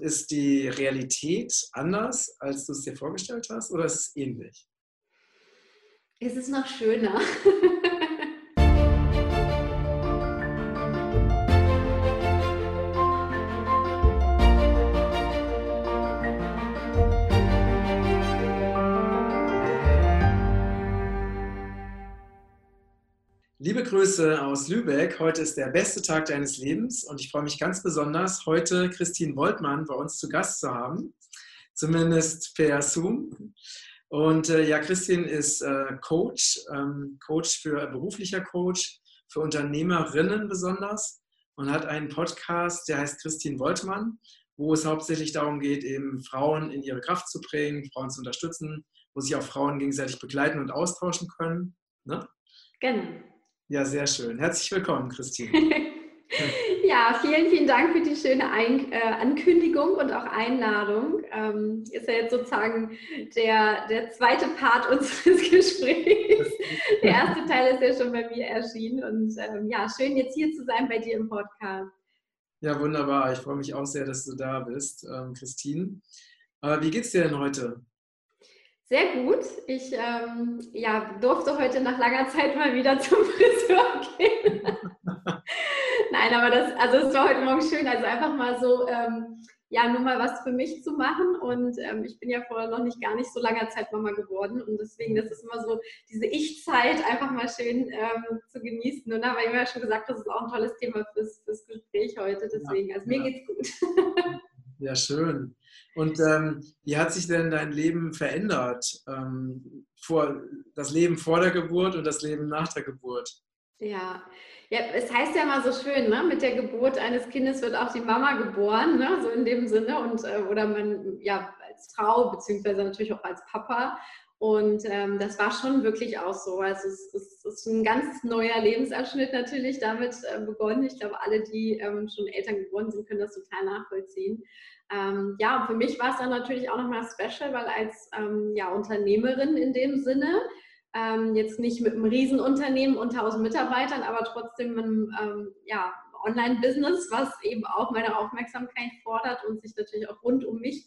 Ist die Realität anders, als du es dir vorgestellt hast, oder ist es ähnlich? Es ist noch schöner. Liebe Grüße aus Lübeck. Heute ist der beste Tag deines Lebens und ich freue mich ganz besonders, heute Christine Woltmann bei uns zu Gast zu haben, zumindest per Zoom. Und äh, ja, Christine ist äh, Coach, ähm, Coach für beruflicher Coach, für Unternehmerinnen besonders und hat einen Podcast, der heißt Christine Woltmann, wo es hauptsächlich darum geht, eben Frauen in ihre Kraft zu bringen, Frauen zu unterstützen, wo sich auch Frauen gegenseitig begleiten und austauschen können. Ne? Genau. Ja, sehr schön. Herzlich willkommen, Christine. ja, vielen, vielen Dank für die schöne Ein äh, Ankündigung und auch Einladung. Ähm, ist ja jetzt sozusagen der, der zweite Part unseres Gesprächs. Der erste Teil ist ja schon bei mir erschienen. Und ähm, ja, schön jetzt hier zu sein bei dir im Podcast. Ja, wunderbar. Ich freue mich auch sehr, dass du da bist, ähm, Christine. Aber wie geht's dir denn heute? Sehr gut. Ich ähm, ja, durfte heute nach langer Zeit mal wieder zum Friseur gehen. Nein, aber das, also es war heute Morgen schön, also einfach mal so, ähm, ja, nur mal was für mich zu machen. Und ähm, ich bin ja vorher noch nicht gar nicht so langer Zeit Mama geworden. Und deswegen, das ist immer so, diese Ich-Zeit einfach mal schön ähm, zu genießen. Und da habe ich ja schon gesagt, das ist auch ein tolles Thema fürs, fürs Gespräch heute. Deswegen, also mir ja. geht's gut. Ja, schön. Und ähm, wie hat sich denn dein Leben verändert? Ähm, vor, das Leben vor der Geburt und das Leben nach der Geburt? Ja, ja es heißt ja immer so schön, ne? mit der Geburt eines Kindes wird auch die Mama geboren, ne? so in dem Sinne. Und, äh, oder man, ja, als Frau, beziehungsweise natürlich auch als Papa. Und ähm, das war schon wirklich auch so. Also es, es, ist ein ganz neuer Lebensabschnitt natürlich damit äh, begonnen. Ich glaube, alle, die ähm, schon Eltern geworden sind, können das total nachvollziehen. Ähm, ja, und für mich war es dann natürlich auch nochmal special, weil als ähm, ja, Unternehmerin in dem Sinne, ähm, jetzt nicht mit einem Riesenunternehmen und 1000 Mitarbeitern, aber trotzdem einem ähm, ja, Online-Business, was eben auch meine Aufmerksamkeit fordert und sich natürlich auch rund um mich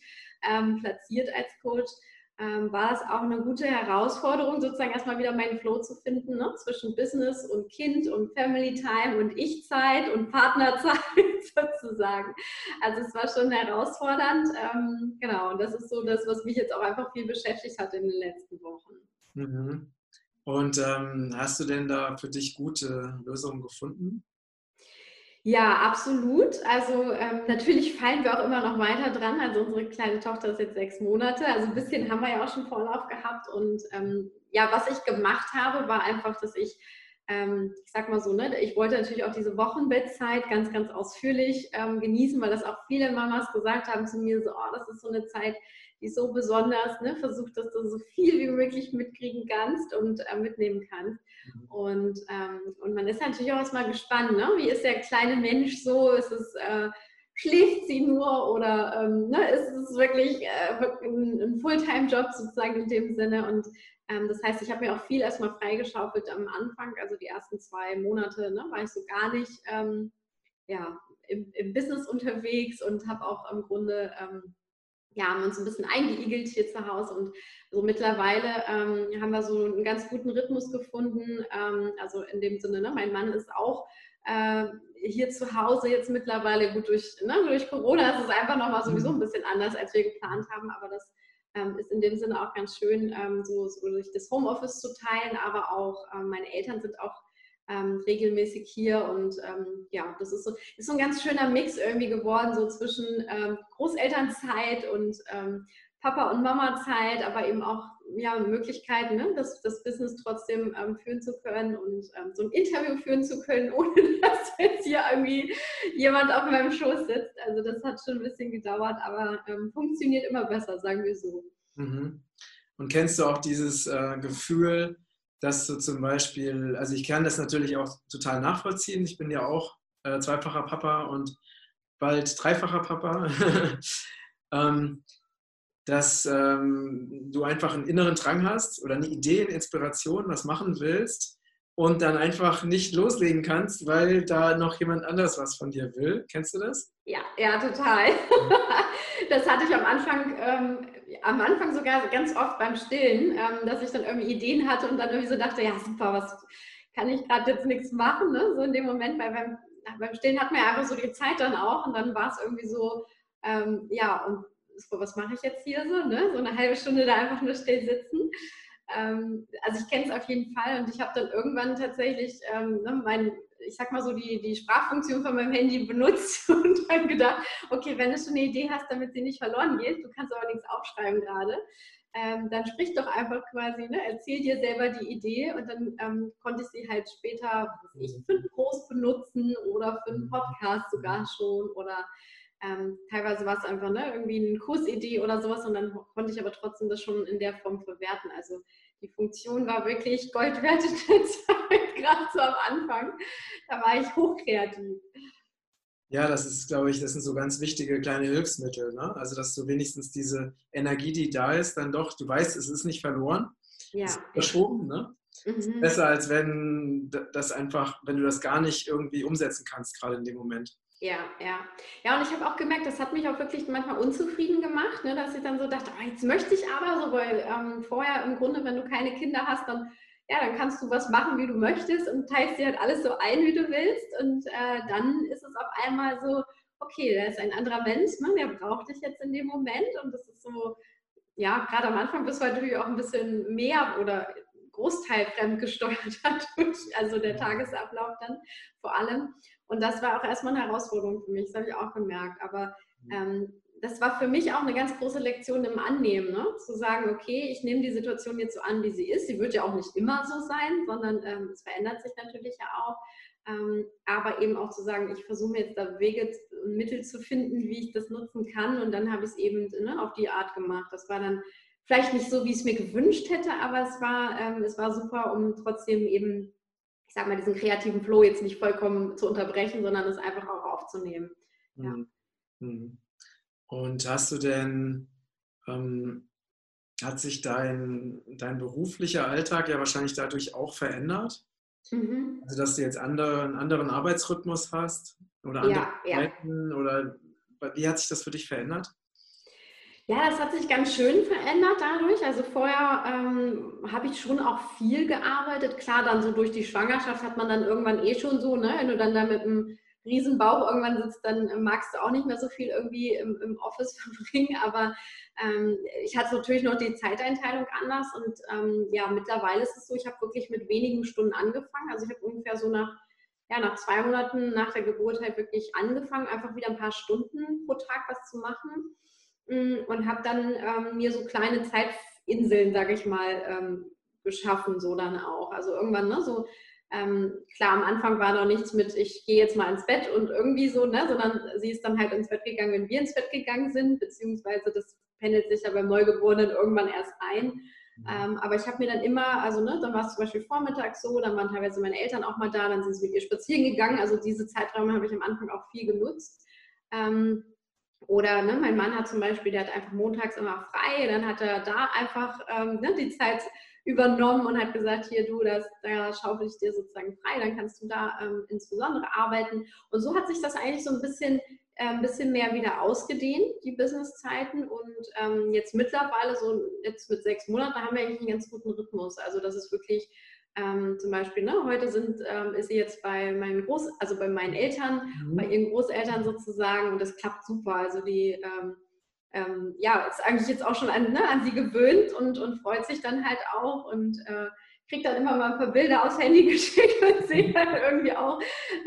ähm, platziert als Coach, ähm, war es auch eine gute Herausforderung, sozusagen erstmal wieder meinen Flow zu finden ne? zwischen Business und Kind und Family Time und Ich-Zeit und Partnerzeit sozusagen. Also es war schon herausfordernd. Ähm, genau, und das ist so das, was mich jetzt auch einfach viel beschäftigt hat in den letzten Wochen. Mhm. Und ähm, hast du denn da für dich gute Lösungen gefunden? Ja, absolut. Also ähm, natürlich fallen wir auch immer noch weiter dran. Also unsere kleine Tochter ist jetzt sechs Monate. Also ein bisschen haben wir ja auch schon Vorlauf gehabt. Und ähm, ja, was ich gemacht habe, war einfach, dass ich, ähm, ich sag mal so, ne, ich wollte natürlich auch diese Wochenbettzeit ganz, ganz ausführlich ähm, genießen, weil das auch viele Mamas gesagt haben zu mir, so, oh, das ist so eine Zeit, die ist so besonders, ne? versuch, dass du so viel wie möglich mitkriegen kannst und äh, mitnehmen kannst. Mhm. Und, ähm, und man ist natürlich auch erstmal gespannt, ne? wie ist der kleine Mensch so? Ist es, äh, schläft sie nur oder ähm, ne? ist es wirklich äh, ein, ein Fulltime-Job sozusagen in dem Sinne? Und ähm, das heißt, ich habe mir auch viel erstmal freigeschaufelt am Anfang, also die ersten zwei Monate ne? war ich so gar nicht ähm, ja, im, im, Business unterwegs und habe auch im Grunde ähm, ja, haben uns ein bisschen eingeigelt hier zu Hause und so mittlerweile ähm, haben wir so einen ganz guten Rhythmus gefunden. Ähm, also in dem Sinne, ne, mein Mann ist auch äh, hier zu Hause jetzt mittlerweile gut durch, ne, durch Corona. Es ist einfach nochmal sowieso ein bisschen anders, als wir geplant haben, aber das ähm, ist in dem Sinne auch ganz schön, ähm, so, so durch das Homeoffice zu teilen, aber auch ähm, meine Eltern sind auch ähm, regelmäßig hier und ähm, ja, das ist so, ist so ein ganz schöner Mix irgendwie geworden, so zwischen ähm, Großelternzeit und ähm, Papa- und Mama-Zeit, aber eben auch ja, Möglichkeiten, ne, das, das Business trotzdem ähm, führen zu können und ähm, so ein Interview führen zu können, ohne dass jetzt hier irgendwie jemand auf meinem Schoß sitzt. Also das hat schon ein bisschen gedauert, aber funktioniert immer besser, sagen wir so. Mhm. Und kennst du auch dieses äh, Gefühl, dass du zum Beispiel, also ich kann das natürlich auch total nachvollziehen. Ich bin ja auch äh, zweifacher Papa und bald dreifacher Papa. ähm, dass ähm, du einfach einen inneren Drang hast oder eine Idee, eine Inspiration, was machen willst und dann einfach nicht loslegen kannst, weil da noch jemand anders was von dir will. Kennst du das? Ja, ja, total. das hatte ich am Anfang, ähm, am Anfang sogar ganz oft beim Stillen, ähm, dass ich dann irgendwie Ideen hatte und dann irgendwie so dachte, ja super, was kann ich gerade jetzt nichts machen, ne? so in dem Moment, weil beim, beim Stillen hat man ja einfach so die Zeit dann auch und dann war es irgendwie so, ähm, ja, und was mache ich jetzt hier so, ne? so eine halbe Stunde da einfach nur still sitzen. Ähm, also ich kenne es auf jeden Fall und ich habe dann irgendwann tatsächlich ähm, ne, mein ich sag mal so, die, die Sprachfunktion von meinem Handy benutzt und dann gedacht, okay, wenn du schon eine Idee hast, damit sie nicht verloren geht, du kannst aber nichts aufschreiben gerade, ähm, dann sprich doch einfach quasi, ne, erzähl dir selber die Idee und dann ähm, konnte ich sie halt später ich, für einen Post benutzen oder für einen Podcast sogar schon oder ähm, teilweise war es einfach ne, irgendwie eine Kursidee oder sowas und dann konnte ich aber trotzdem das schon in der Form verwerten. Also die Funktion war wirklich Gold wert in der Zeit, gerade so am Anfang. Da war ich hochkreativ. Ja, das ist, glaube ich, das sind so ganz wichtige kleine Hilfsmittel. Ne? Also, dass du wenigstens diese Energie, die da ist, dann doch, du weißt, es ist nicht verloren. Ja. Es ist verschoben. Ne? Mhm. Besser als wenn das einfach, wenn du das gar nicht irgendwie umsetzen kannst, gerade in dem Moment. Ja, ja. Ja, und ich habe auch gemerkt, das hat mich auch wirklich manchmal unzufrieden gemacht, ne, dass ich dann so dachte, oh, jetzt möchte ich aber so, weil ähm, vorher im Grunde, wenn du keine Kinder hast, dann, ja, dann kannst du was machen, wie du möchtest und teilst dir halt alles so ein, wie du willst. Und äh, dann ist es auf einmal so, okay, da ist ein anderer Mensch, ne, der braucht dich jetzt in dem Moment. Und das ist so, ja, gerade am Anfang bist du natürlich auch ein bisschen mehr oder Großteil fremdgesteuert dadurch, also der Tagesablauf dann vor allem. Und das war auch erstmal eine Herausforderung für mich, das habe ich auch gemerkt. Aber mhm. ähm, das war für mich auch eine ganz große Lektion im Annehmen, ne? zu sagen, okay, ich nehme die Situation jetzt so an, wie sie ist. Sie wird ja auch nicht immer so sein, sondern ähm, es verändert sich natürlich ja auch. Ähm, aber eben auch zu sagen, ich versuche jetzt da Wege und Mittel zu finden, wie ich das nutzen kann. Und dann habe ich es eben ne, auf die Art gemacht. Das war dann vielleicht nicht so, wie ich es mir gewünscht hätte, aber es war, ähm, es war super, um trotzdem eben ich sag mal, diesen kreativen Flow jetzt nicht vollkommen zu unterbrechen, sondern es einfach auch aufzunehmen. Ja. Mhm. Mhm. Und hast du denn, ähm, hat sich dein, dein beruflicher Alltag ja wahrscheinlich dadurch auch verändert? Mhm. Also, dass du jetzt andere, einen anderen Arbeitsrhythmus hast oder andere ja, Zeiten ja. oder wie hat sich das für dich verändert? Ja, das hat sich ganz schön verändert dadurch. Also vorher ähm, habe ich schon auch viel gearbeitet. Klar, dann so durch die Schwangerschaft hat man dann irgendwann eh schon so, ne? wenn du dann da mit einem riesen Bauch irgendwann sitzt, dann magst du auch nicht mehr so viel irgendwie im, im Office verbringen. Aber ähm, ich hatte natürlich noch die Zeiteinteilung anders. Und ähm, ja, mittlerweile ist es so, ich habe wirklich mit wenigen Stunden angefangen. Also ich habe ungefähr so nach ja, nach zwei Monaten nach der Geburt halt wirklich angefangen, einfach wieder ein paar Stunden pro Tag was zu machen. Und habe dann ähm, mir so kleine Zeitinseln, sage ich mal, ähm, geschaffen, so dann auch. Also irgendwann, ne, so ähm, klar, am Anfang war noch nichts mit, ich gehe jetzt mal ins Bett und irgendwie so, ne, sondern sie ist dann halt ins Bett gegangen, wenn wir ins Bett gegangen sind, beziehungsweise das pendelt sich ja beim Neugeborenen irgendwann erst ein. Mhm. Ähm, aber ich habe mir dann immer, also ne, dann war es zum Beispiel vormittags so, dann waren teilweise meine Eltern auch mal da, dann sind sie mit ihr spazieren gegangen. Also diese Zeiträume habe ich am Anfang auch viel genutzt. Ähm, oder ne, mein Mann hat zum Beispiel, der hat einfach montags immer frei, dann hat er da einfach ähm, ne, die Zeit übernommen und hat gesagt, hier du, das, da schaufel ich dir sozusagen frei, dann kannst du da ähm, insbesondere arbeiten. Und so hat sich das eigentlich so ein bisschen, äh, ein bisschen mehr wieder ausgedehnt, die Businesszeiten. Und ähm, jetzt mittlerweile, so jetzt mit sechs Monaten, haben wir eigentlich einen ganz guten Rhythmus. Also das ist wirklich ähm, zum Beispiel, ne, heute sind, ähm, ist sie jetzt bei meinen Groß, also bei meinen Eltern, mhm. bei ihren Großeltern sozusagen und das klappt super. Also die ähm, ähm, ja, ist eigentlich jetzt auch schon an, ne, an sie gewöhnt und, und freut sich dann halt auch und äh, kriegt dann immer mal ein paar Bilder aufs Handy geschickt und sehe dann irgendwie auch,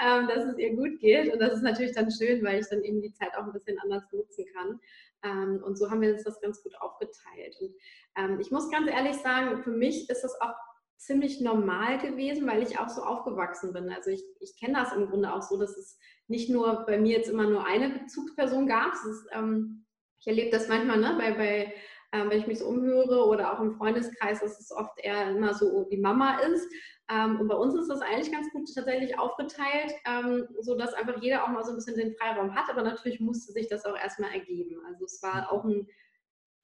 ähm, dass es ihr gut geht. Und das ist natürlich dann schön, weil ich dann eben die Zeit auch ein bisschen anders nutzen kann. Ähm, und so haben wir uns das ganz gut aufgeteilt. Und ähm, ich muss ganz ehrlich sagen, für mich ist das auch ziemlich normal gewesen, weil ich auch so aufgewachsen bin. Also ich, ich kenne das im Grunde auch so, dass es nicht nur bei mir jetzt immer nur eine Bezugsperson gab. Ist, ähm, ich erlebe das manchmal ne, bei, bei ähm, wenn ich mich so umhöre oder auch im Freundeskreis, dass es oft eher immer so die Mama ist. Ähm, und bei uns ist das eigentlich ganz gut tatsächlich aufgeteilt, ähm, sodass einfach jeder auch mal so ein bisschen den Freiraum hat. Aber natürlich musste sich das auch erstmal ergeben. Also es war auch ein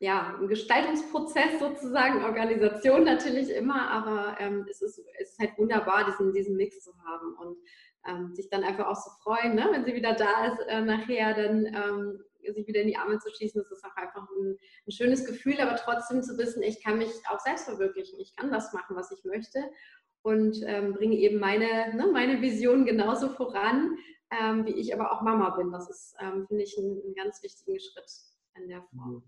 ja, ein Gestaltungsprozess sozusagen, Organisation natürlich immer, aber ähm, es, ist, es ist halt wunderbar, diesen, diesen Mix zu haben. Und ähm, sich dann einfach auch so freuen, ne? wenn sie wieder da ist, äh, nachher dann ähm, sich wieder in die Arme zu schießen, das ist auch einfach ein, ein, schönes Gefühl, aber trotzdem zu wissen, ich kann mich auch selbst verwirklichen, ich kann das machen, was ich möchte und ähm, bringe eben meine, ne, meine Vision genauso voran, ähm, wie ich aber auch Mama bin. Das ist, ähm, finde ich, ein, ein, ganz wichtigen Schritt in der Form.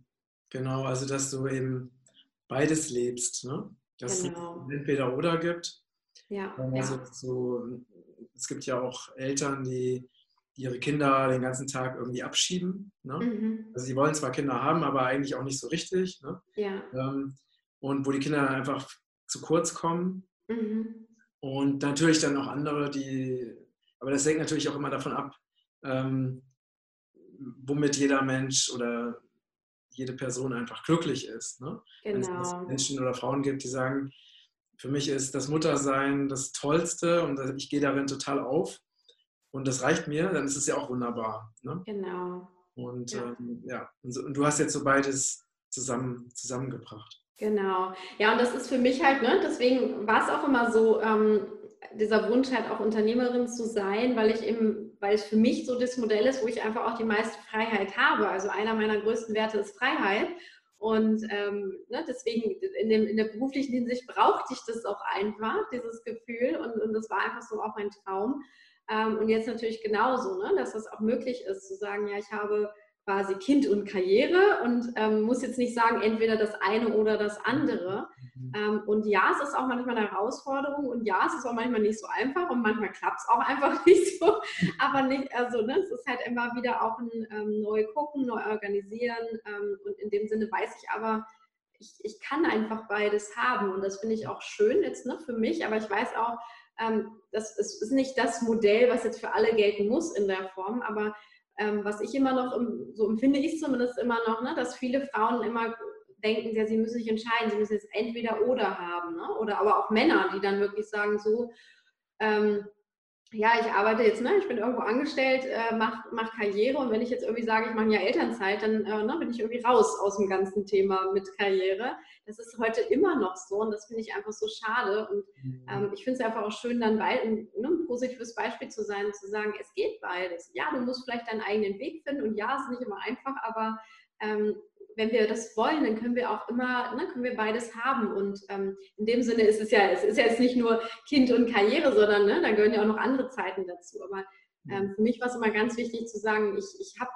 Genau, also dass du eben beides lebst, ne? dass genau. es entweder oder gibt. Ja, also ja. So, es gibt ja auch Eltern, die ihre Kinder den ganzen Tag irgendwie abschieben. Ne? Mhm. Also sie wollen zwar Kinder haben, aber eigentlich auch nicht so richtig. Ne? Ja. Ähm, und wo die Kinder dann einfach zu kurz kommen. Mhm. Und natürlich dann auch andere, die, aber das hängt natürlich auch immer davon ab, ähm, womit jeder Mensch oder jede Person einfach glücklich ist. Ne? Genau. Wenn es Menschen oder Frauen gibt, die sagen, für mich ist das Muttersein das Tollste und ich gehe darin total auf und das reicht mir, dann ist es ja auch wunderbar. Ne? Genau. Und ja, ähm, ja. Und, so, und, du hast jetzt so beides zusammen, zusammengebracht. Genau. Ja, und das ist für mich halt, ne, deswegen war es auch immer so, ähm, dieser Wunsch halt auch Unternehmerin zu sein, weil ich eben, weil es für mich so das Modell ist, wo ich einfach auch die meiste Freiheit habe. Also einer meiner größten Werte ist Freiheit. Und ähm, ne, deswegen in, dem, in, der beruflichen Hinsicht brauchte ich das auch einfach, dieses Gefühl. Und, und das war einfach so auch mein Traum. Ähm, und jetzt natürlich genauso, ne, dass das auch möglich ist, zu sagen, ja, ich habe quasi Kind und Karriere und ähm, muss jetzt nicht sagen, entweder das eine oder das andere. Mhm. Ähm, und ja, es ist auch manchmal eine Herausforderung und ja, es ist auch manchmal nicht so einfach und manchmal klappt es auch einfach nicht so. Aber nicht, also ne, es ist halt immer wieder auch ein ähm, neu gucken, neu organisieren. Ähm, und in dem Sinne weiß ich aber, ich, ich kann einfach beides haben. Und das finde ich auch schön jetzt ne, für mich, aber ich weiß auch, ähm, das ist, ist nicht das Modell, was jetzt für alle gelten muss in der Form, aber ähm, was ich immer noch, so empfinde ich zumindest immer noch, ne, dass viele Frauen immer denken, ja, sie müssen sich entscheiden, sie müssen jetzt entweder oder haben. Ne? Oder aber auch Männer, die dann wirklich sagen, so, ähm, ja, ich arbeite jetzt, ne, ich bin irgendwo angestellt, äh, mache mach Karriere und wenn ich jetzt irgendwie sage, ich mache ja Elternzeit, dann äh, ne, bin ich irgendwie raus aus dem ganzen Thema mit Karriere. Das ist heute immer noch so und das finde ich einfach so schade und mhm. ähm, ich finde es einfach auch schön, dann bald ein, ne, ein, positives Beispiel zu sein und zu sagen, es geht beides. Ja, du musst vielleicht deinen eigenen Weg finden und ja, es ist nicht immer einfach, aber ähm, wenn wir das wollen, dann können wir auch immer, ne, können wir beides haben. Und ähm, in dem Sinne ist es ja, es ist ja jetzt nicht nur Kind und Karriere, sondern ne, da gehören ja auch noch andere Zeiten dazu. Aber ähm, für mich war es immer ganz wichtig zu sagen, ich, ich habe,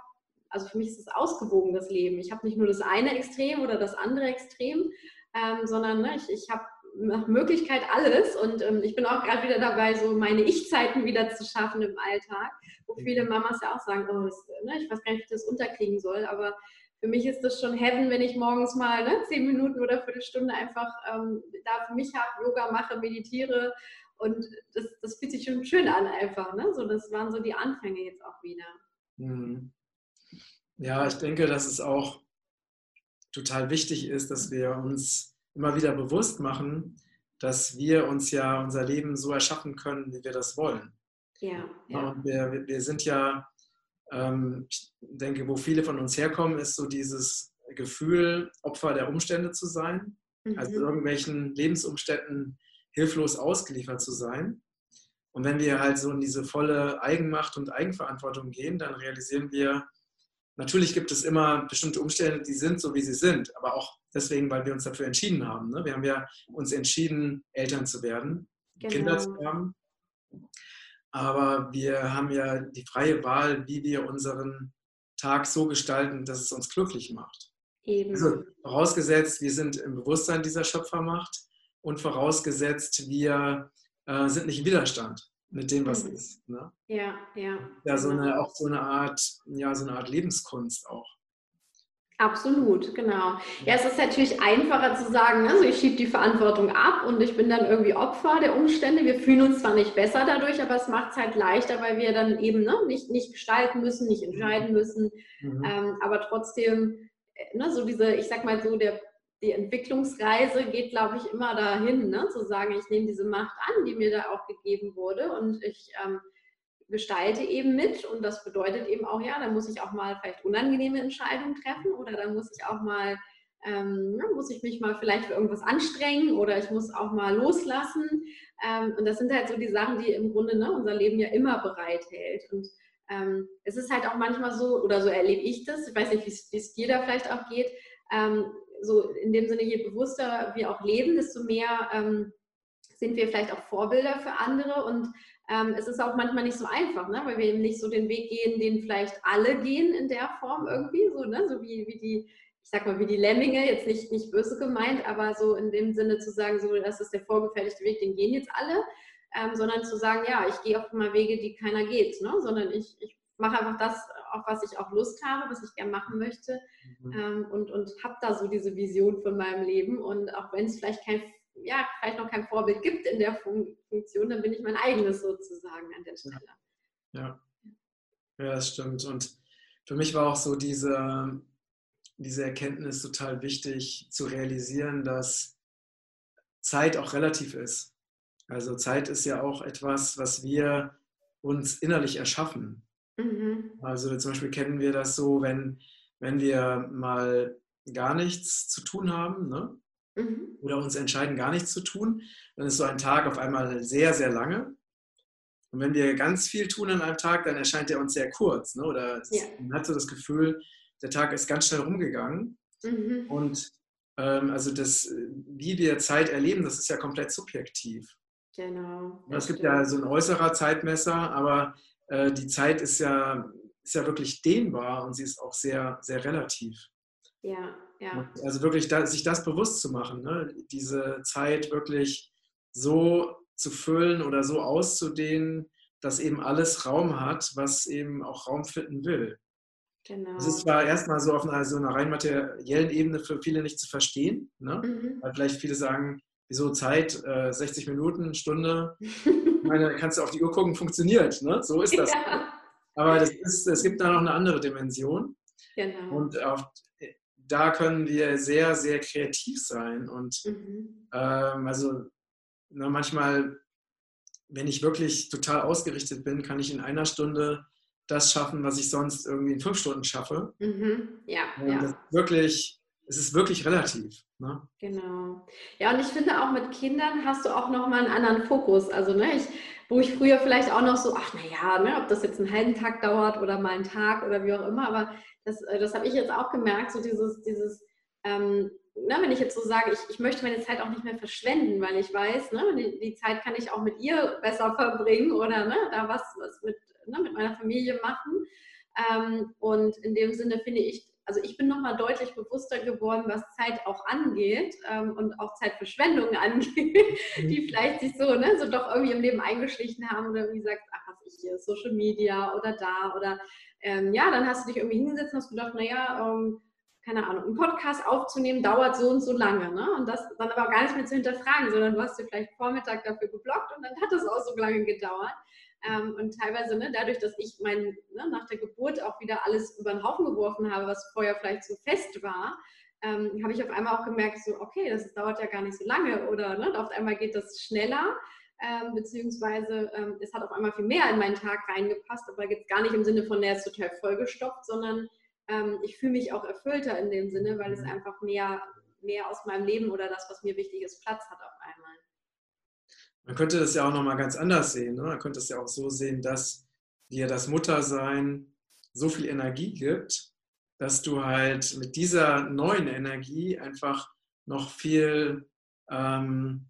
also für mich ist es ausgewogen, das Leben. Ich habe nicht nur das eine Extrem oder das andere Extrem, ähm, sondern ne, ich, ich habe nach Möglichkeit alles. Und ähm, ich bin auch gerade wieder dabei, so meine Ich-Zeiten wieder zu schaffen im Alltag, wo viele Mamas ja auch sagen, oh, das, ne, ich weiß gar nicht, wie ich das unterkriegen soll, aber für mich ist das schon Heaven, wenn ich morgens mal ne, zehn Minuten oder Viertelstunde einfach ähm, da für mich habe, Yoga mache, meditiere und das, das fühlt sich schon schön an einfach. Ne? So, das waren so die Anfänge jetzt auch wieder. Mhm. Ja, ich denke, dass es auch total wichtig ist, dass wir uns immer wieder bewusst machen, dass wir uns ja unser Leben so erschaffen können, wie wir das wollen. Ja. ja. Und wir, wir sind ja ähm, ich denke, wo viele von uns herkommen, ist so dieses Gefühl, Opfer der Umstände zu sein, also mhm. also irgendwelchen Lebensumständen hilflos ausgeliefert zu sein. Und wenn wir halt so in diese volle Eigenmacht und Eigenverantwortung gehen, dann realisieren wir, natürlich gibt es immer bestimmte Umstände, die sind so, wie sie sind, aber auch deswegen, weil wir uns dafür entschieden haben. Ne? Wir haben ja uns entschieden, Eltern zu werden, genau. Kinder zu haben. Aber wir haben ja die freie Wahl, wie wir unseren Tag so gestalten, dass es uns glücklich macht. Eben. Also vorausgesetzt, wir sind im Bewusstsein dieser Schöpfermacht und vorausgesetzt, wir äh, sind nicht im Widerstand mit dem, was mhm. ist. Ne? Ja, ja. Ja, so eine, auch so eine Art, ja, so eine Art Lebenskunst auch. Absolut, genau. Ja, es ist natürlich einfacher zu sagen, also ich schiebe die Verantwortung ab und ich bin dann irgendwie Opfer der Umstände. Wir fühlen uns zwar nicht besser dadurch, aber es macht es halt leichter, weil wir dann eben ne, nicht, nicht gestalten müssen, nicht entscheiden müssen. Mhm. Ähm, aber trotzdem, äh, ne, so diese, ich sag mal so, der, die Entwicklungsreise geht, glaube ich, immer dahin, ne, zu sagen, ich nehme diese Macht an, die mir da auch gegeben wurde und ich ähm, gestalte eben mit und das bedeutet eben auch, ja, da muss ich auch mal vielleicht unangenehme Entscheidungen treffen oder da muss ich auch mal ähm, muss ich mich mal vielleicht für irgendwas anstrengen oder ich muss auch mal loslassen. Ähm, und das sind halt so die Sachen, die im Grunde ne, unser Leben ja immer bereithält. Und ähm, es ist halt auch manchmal so, oder so erlebe ich das, ich weiß nicht, wie es dir da vielleicht auch geht, ähm, so in dem Sinne, je bewusster wir auch leben, desto mehr ähm, sind wir vielleicht auch Vorbilder für andere und ähm, es ist auch manchmal nicht so einfach, ne? weil wir eben nicht so den Weg gehen, den vielleicht alle gehen in der Form irgendwie, so, ne? so wie, wie die, ich sag mal, wie die Lemminge, jetzt nicht, nicht böse gemeint, aber so in dem Sinne zu sagen, so, das ist der vorgefertigte Weg, den gehen jetzt alle, ähm, sondern zu sagen, ja, ich gehe auch mal Wege, die keiner geht, ne? sondern ich, ich mache einfach das, auf was ich auch Lust habe, was ich gerne machen möchte mhm. ähm, und, und habe da so diese Vision von meinem Leben und auch wenn es vielleicht kein ja, vielleicht noch kein Vorbild gibt in der Funktion, dann bin ich mein eigenes sozusagen an der Stelle. Ja, ja das stimmt. Und für mich war auch so diese, diese Erkenntnis total wichtig zu realisieren, dass Zeit auch relativ ist. Also Zeit ist ja auch etwas, was wir uns innerlich erschaffen. Mhm. Also zum Beispiel kennen wir das so, wenn, wenn wir mal gar nichts zu tun haben, ne? Mhm. oder uns entscheiden, gar nichts zu tun, dann ist so ein Tag auf einmal sehr, sehr lange. Und wenn wir ganz viel tun an einem Tag, dann erscheint er uns sehr kurz. Ne? Oder ja. man hat so das Gefühl, der Tag ist ganz schnell rumgegangen. Mhm. Und ähm, also das, wie wir Zeit erleben, das ist ja komplett subjektiv. Genau. Es gibt ja so ein äußerer Zeitmesser, aber äh, die Zeit ist ja, ist ja wirklich dehnbar und sie ist auch sehr, sehr relativ. Ja, ja. Also wirklich da, sich das bewusst zu machen, ne? diese Zeit wirklich so zu füllen oder so auszudehnen, dass eben alles Raum hat, was eben auch Raum finden will. Genau. Das ist zwar erstmal so auf einer, so einer rein materiellen Ebene für viele nicht zu verstehen, ne? Mhm. weil vielleicht viele sagen, wieso Zeit, äh, 60 Minuten, Stunde, ich meine, kannst du auf die Uhr gucken, funktioniert, ne? so ist das. Ja. Aber das ist, es gibt da noch eine andere Dimension. Genau. Und auf, da können wir sehr, sehr kreativ sein. Und mhm. ähm, also na, manchmal, wenn ich wirklich total ausgerichtet bin, kann ich in einer Stunde das schaffen, was ich sonst irgendwie in fünf Stunden schaffe. Mhm. Ja, ja. Das ist wirklich, es ist wirklich relativ. Ne? Genau. Ja, und ich finde auch mit Kindern hast du auch nochmal einen anderen Fokus. Also, ne, ich, wo ich früher vielleicht auch noch so, ach naja, ne, ob das jetzt einen halben Tag dauert oder mal einen Tag oder wie auch immer, aber das, äh, das habe ich jetzt auch gemerkt, so dieses, dieses ähm, na, wenn ich jetzt so sage, ich, ich möchte meine Zeit auch nicht mehr verschwenden, weil ich weiß, ne, die, die Zeit kann ich auch mit ihr besser verbringen oder ne, da was, was mit, ne, mit meiner Familie machen. Ähm, und in dem Sinne finde ich, also ich bin nochmal deutlich bewusster geworden, was Zeit auch angeht ähm, und auch Zeitverschwendung angeht, die mhm. vielleicht sich so, ne, so doch irgendwie im Leben eingeschlichen haben oder wie gesagt, ach, was ich hier, Social Media oder da oder ähm, ja, dann hast du dich irgendwie hingesetzt und hast gedacht, naja, ähm, keine Ahnung, einen Podcast aufzunehmen dauert so und so lange. Ne? Und das dann aber gar nicht mehr zu hinterfragen, sondern du hast dir vielleicht Vormittag dafür geblockt und dann hat es auch so lange gedauert. Ähm, und teilweise ne, dadurch, dass ich mein, ne, nach der Geburt auch wieder alles über den Haufen geworfen habe, was vorher vielleicht so fest war, ähm, habe ich auf einmal auch gemerkt, so, okay, das dauert ja gar nicht so lange oder ne, auf einmal geht das schneller ähm, beziehungsweise ähm, es hat auf einmal viel mehr in meinen Tag reingepasst, aber jetzt gar nicht im Sinne von, der ist total vollgestopft, sondern ähm, ich fühle mich auch erfüllter in dem Sinne, weil es mhm. einfach mehr, mehr aus meinem Leben oder das, was mir wichtig ist, Platz hat auf. Man könnte das ja auch nochmal ganz anders sehen. Ne? Man könnte es ja auch so sehen, dass dir das Muttersein so viel Energie gibt, dass du halt mit dieser neuen Energie einfach noch viel ähm,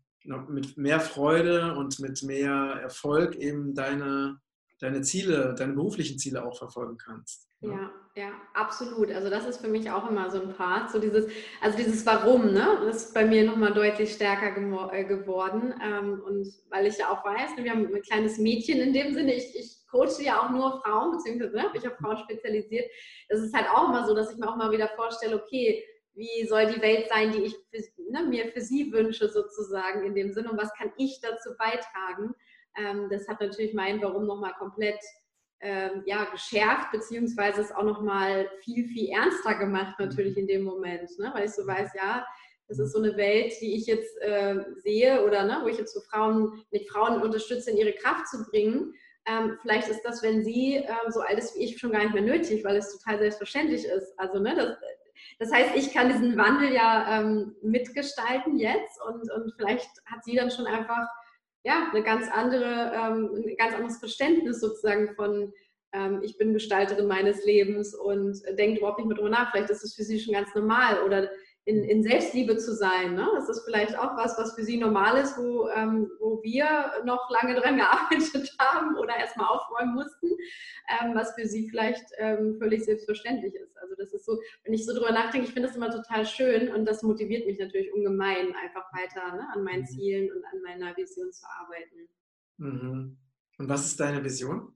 mit mehr Freude und mit mehr Erfolg eben deine, deine Ziele, deine beruflichen Ziele auch verfolgen kannst. Ja. ja, ja, absolut. Also das ist für mich auch immer so ein Part. So dieses, also dieses Warum, ne, das ist bei mir nochmal deutlich stärker äh, geworden. Ähm, und weil ich ja auch weiß, ne, wir haben ein kleines Mädchen in dem Sinne, ich, ich coache ja auch nur Frauen, beziehungsweise ne, habe ich auf Frauen spezialisiert. Das ist halt auch immer so, dass ich mir auch mal wieder vorstelle, okay, wie soll die Welt sein, die ich für, ne, mir für sie wünsche, sozusagen in dem Sinne und was kann ich dazu beitragen. Ähm, das hat natürlich mein Warum nochmal komplett ähm, ja, geschärft, beziehungsweise es auch nochmal viel, viel ernster gemacht, natürlich in dem Moment, ne? weil ich so weiß, ja, das ist so eine Welt, die ich jetzt äh, sehe oder ne, wo ich jetzt so Frauen, mit Frauen unterstütze, in ihre Kraft zu bringen. Ähm, vielleicht ist das, wenn sie ähm, so alt ist wie ich, schon gar nicht mehr nötig, weil es total selbstverständlich ist. Also ne, das, das heißt, ich kann diesen Wandel ja ähm, mitgestalten jetzt und, und vielleicht hat sie dann schon einfach ja, eine ganz andere, ähm, ein ganz anderes Verständnis sozusagen von ähm, ich bin Gestalterin meines Lebens und denkt überhaupt nicht mehr drüber nach. Vielleicht ist es für sie schon ganz normal oder in, in Selbstliebe zu sein. Ne? Das ist vielleicht auch was, was für sie normal ist, wo, ähm, wo wir noch lange dran gearbeitet haben oder erstmal aufräumen mussten, ähm, was für sie vielleicht ähm, völlig selbstverständlich ist. Also das ist so, wenn ich so drüber nachdenke, ich finde das immer total schön und das motiviert mich natürlich ungemein, einfach weiter ne, an meinen mhm. Zielen und an meiner Vision zu arbeiten. Mhm. Und was ist deine Vision?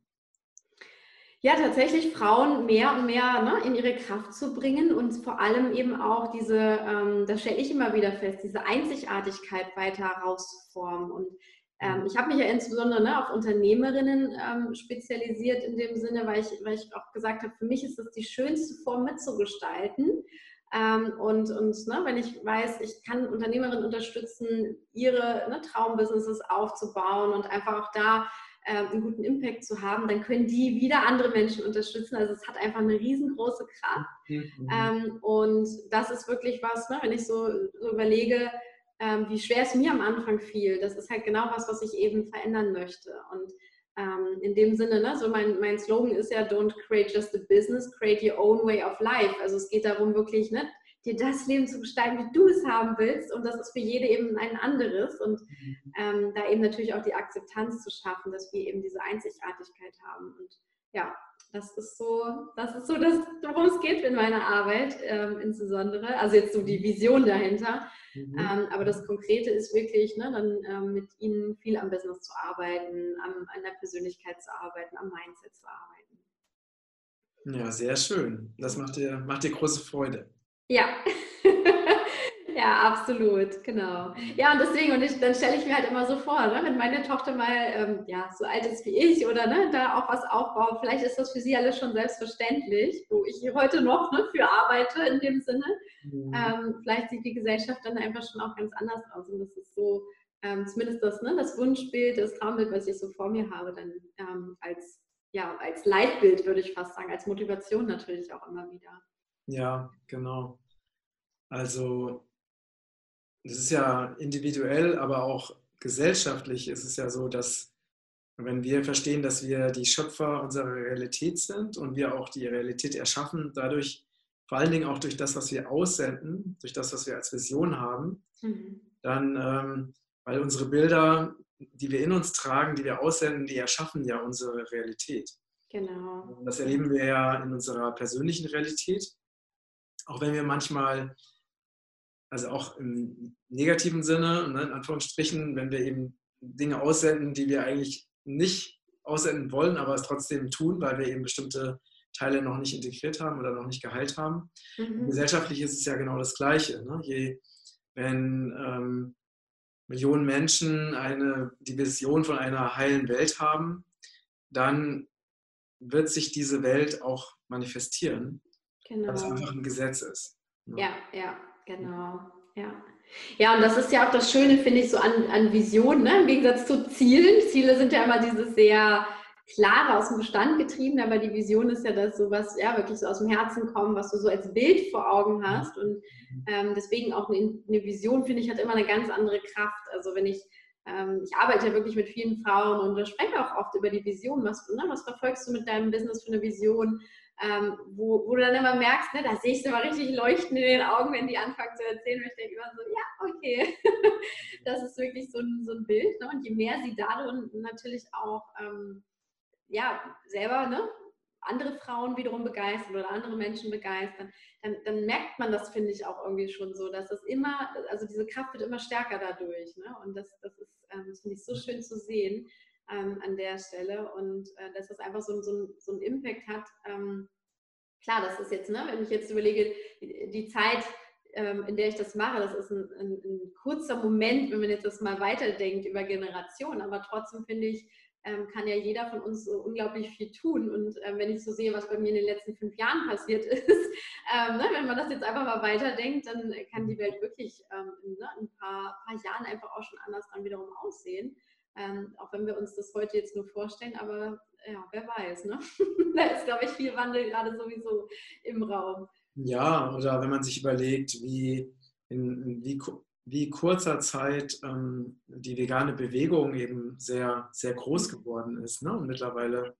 Ja, tatsächlich Frauen mehr und mehr ne, in ihre Kraft zu bringen und vor allem eben auch diese, ähm, das stelle ich immer wieder fest, diese Einzigartigkeit weiter herauszuformen. Und ähm, ich habe mich ja insbesondere ne, auf Unternehmerinnen ähm, spezialisiert in dem Sinne, weil ich, weil ich auch gesagt habe, für mich ist das die schönste Form mitzugestalten. Ähm, und und ne, wenn ich weiß, ich kann Unternehmerinnen unterstützen, ihre ne, Traumbusinesses aufzubauen und einfach auch da äh, einen guten Impact zu haben, dann können die wieder andere Menschen unterstützen. Also es hat einfach eine riesengroße Kraft. Mhm. Ähm, und das ist wirklich was, ne, wenn ich so, so überlege, ähm, wie schwer es mir am Anfang fiel. Das ist halt genau was, was ich eben verändern möchte. Und ähm, in dem Sinne, ne, so mein, mein Slogan ist ja, don't create just a business, create your own way of life. Also es geht darum, wirklich ne, dir das Leben zu gestalten, wie du es haben willst. Und das ist für jede eben ein anderes. Und ähm, da eben natürlich auch die Akzeptanz zu schaffen, dass wir eben diese Einzigartigkeit haben. Und ja, das ist so, das ist so das, worum es geht in meiner Arbeit, ähm, insbesondere. Also jetzt so die mhm. Vision dahinter. Mhm. Ähm, aber das Konkrete ist wirklich, ne, dann ähm, mit ihnen viel am Business zu arbeiten, am, an der Persönlichkeit zu arbeiten, am Mindset zu arbeiten. Ja, sehr schön. Das macht dir, macht dir große Freude. Ja. ja, absolut, genau. Ja, und deswegen, und ich, dann stelle ich mir halt immer so vor, ne, wenn meine Tochter mal ähm, ja, so alt ist wie ich oder ne, da auch was aufbaut, vielleicht ist das für sie alles schon selbstverständlich, wo ich heute noch ne, für arbeite in dem Sinne. Mhm. Ähm, vielleicht sieht die Gesellschaft dann einfach schon auch ganz anders aus. Und das ist so, ähm, zumindest das, ne, das Wunschbild, das Traumbild, was ich so vor mir habe, dann ähm, als, ja, als Leitbild, würde ich fast sagen, als Motivation natürlich auch immer wieder. Ja, genau. Also, das ist ja individuell, aber auch gesellschaftlich ist es ja so, dass wenn wir verstehen, dass wir die Schöpfer unserer Realität sind und wir auch die Realität erschaffen, dadurch vor allen Dingen auch durch das, was wir aussenden, durch das, was wir als Vision haben, mhm. dann, ähm, weil unsere Bilder, die wir in uns tragen, die wir aussenden, die erschaffen ja unsere Realität. Genau. Und das erleben wir ja in unserer persönlichen Realität auch wenn wir manchmal, also auch im negativen Sinne, ne, in Anführungsstrichen, wenn wir eben Dinge aussenden, die wir eigentlich nicht aussenden wollen, aber es trotzdem tun, weil wir eben bestimmte Teile noch nicht integriert haben oder noch nicht geheilt haben. Mhm. Gesellschaftlich ist es ja genau das Gleiche. Ne? Je, wenn ähm, Millionen Menschen eine, die Vision von einer heilen Welt haben, dann wird sich diese Welt auch manifestieren. Genau. Weil es einfach ein Gesetz ist. Ja, ja, ja genau. Ja. Ja, und das ist ja auch das Schöne, finde ich, so an, an Visionen, ne? im Gegensatz zu Zielen. Ziele sind ja immer dieses sehr klare, aus dem Bestand getrieben, aber die Vision ist ja das, so was ja wirklich so aus dem Herzen kommt, was du so als Bild vor Augen mhm. hast. Und ähm, deswegen auch eine, eine Vision, finde ich, hat immer eine ganz andere Kraft. Also wenn ich ähm, ich arbeite ja wirklich mit vielen Frauen und spreche auch oft über die Vision. Was, ne, was verfolgst du mit deinem Business für eine Vision? Ähm, wo, wo, du dann immer merkst, ne, da sehe ich immer richtig leuchten in den Augen, wenn die anfangen zu erzählen. Und ich denke immer so, ja, okay, das ist wirklich so ein, so ein Bild. Ne? Und je mehr sie darin natürlich auch ähm, ja, selber ne, andere Frauen wiederum begeistern oder andere Menschen begeistern, dann, dann merkt man das, finde ich, auch irgendwie schon so, dass das immer, also diese Kraft wird immer stärker dadurch. Ne? Und das, das ähm, das finde ich so schön zu sehen ähm, an der Stelle und äh, dass das einfach so, so, so einen Impact hat. Ähm, klar, das ist jetzt, ne, wenn ich jetzt überlege, die Zeit, ähm, in der ich das mache, das ist ein, ein, ein, kurzer Moment, wenn man jetzt das mal weiterdenkt über Generationen, aber trotzdem finde ich, ähm, kann ja jeder von uns so unglaublich viel tun. Und ähm, wenn ich so sehe, was bei mir in den letzten fünf Jahren passiert ist, ähm, ne, wenn man das jetzt einfach mal weiterdenkt, dann kann die Welt wirklich ähm, in ne, ein paar, paar, Jahren einfach auch schon anders dann wiederum aussehen. Ähm, auch wenn wir uns das heute jetzt nur vorstellen, aber ja, wer weiß, ne? da ist, glaube ich, viel Wandel gerade sowieso im Raum. Ja, oder wenn man sich überlegt, wie in, wie, wie kurzer Zeit ähm, die vegane Bewegung eben sehr, sehr groß geworden ist. Ne? Und mittlerweile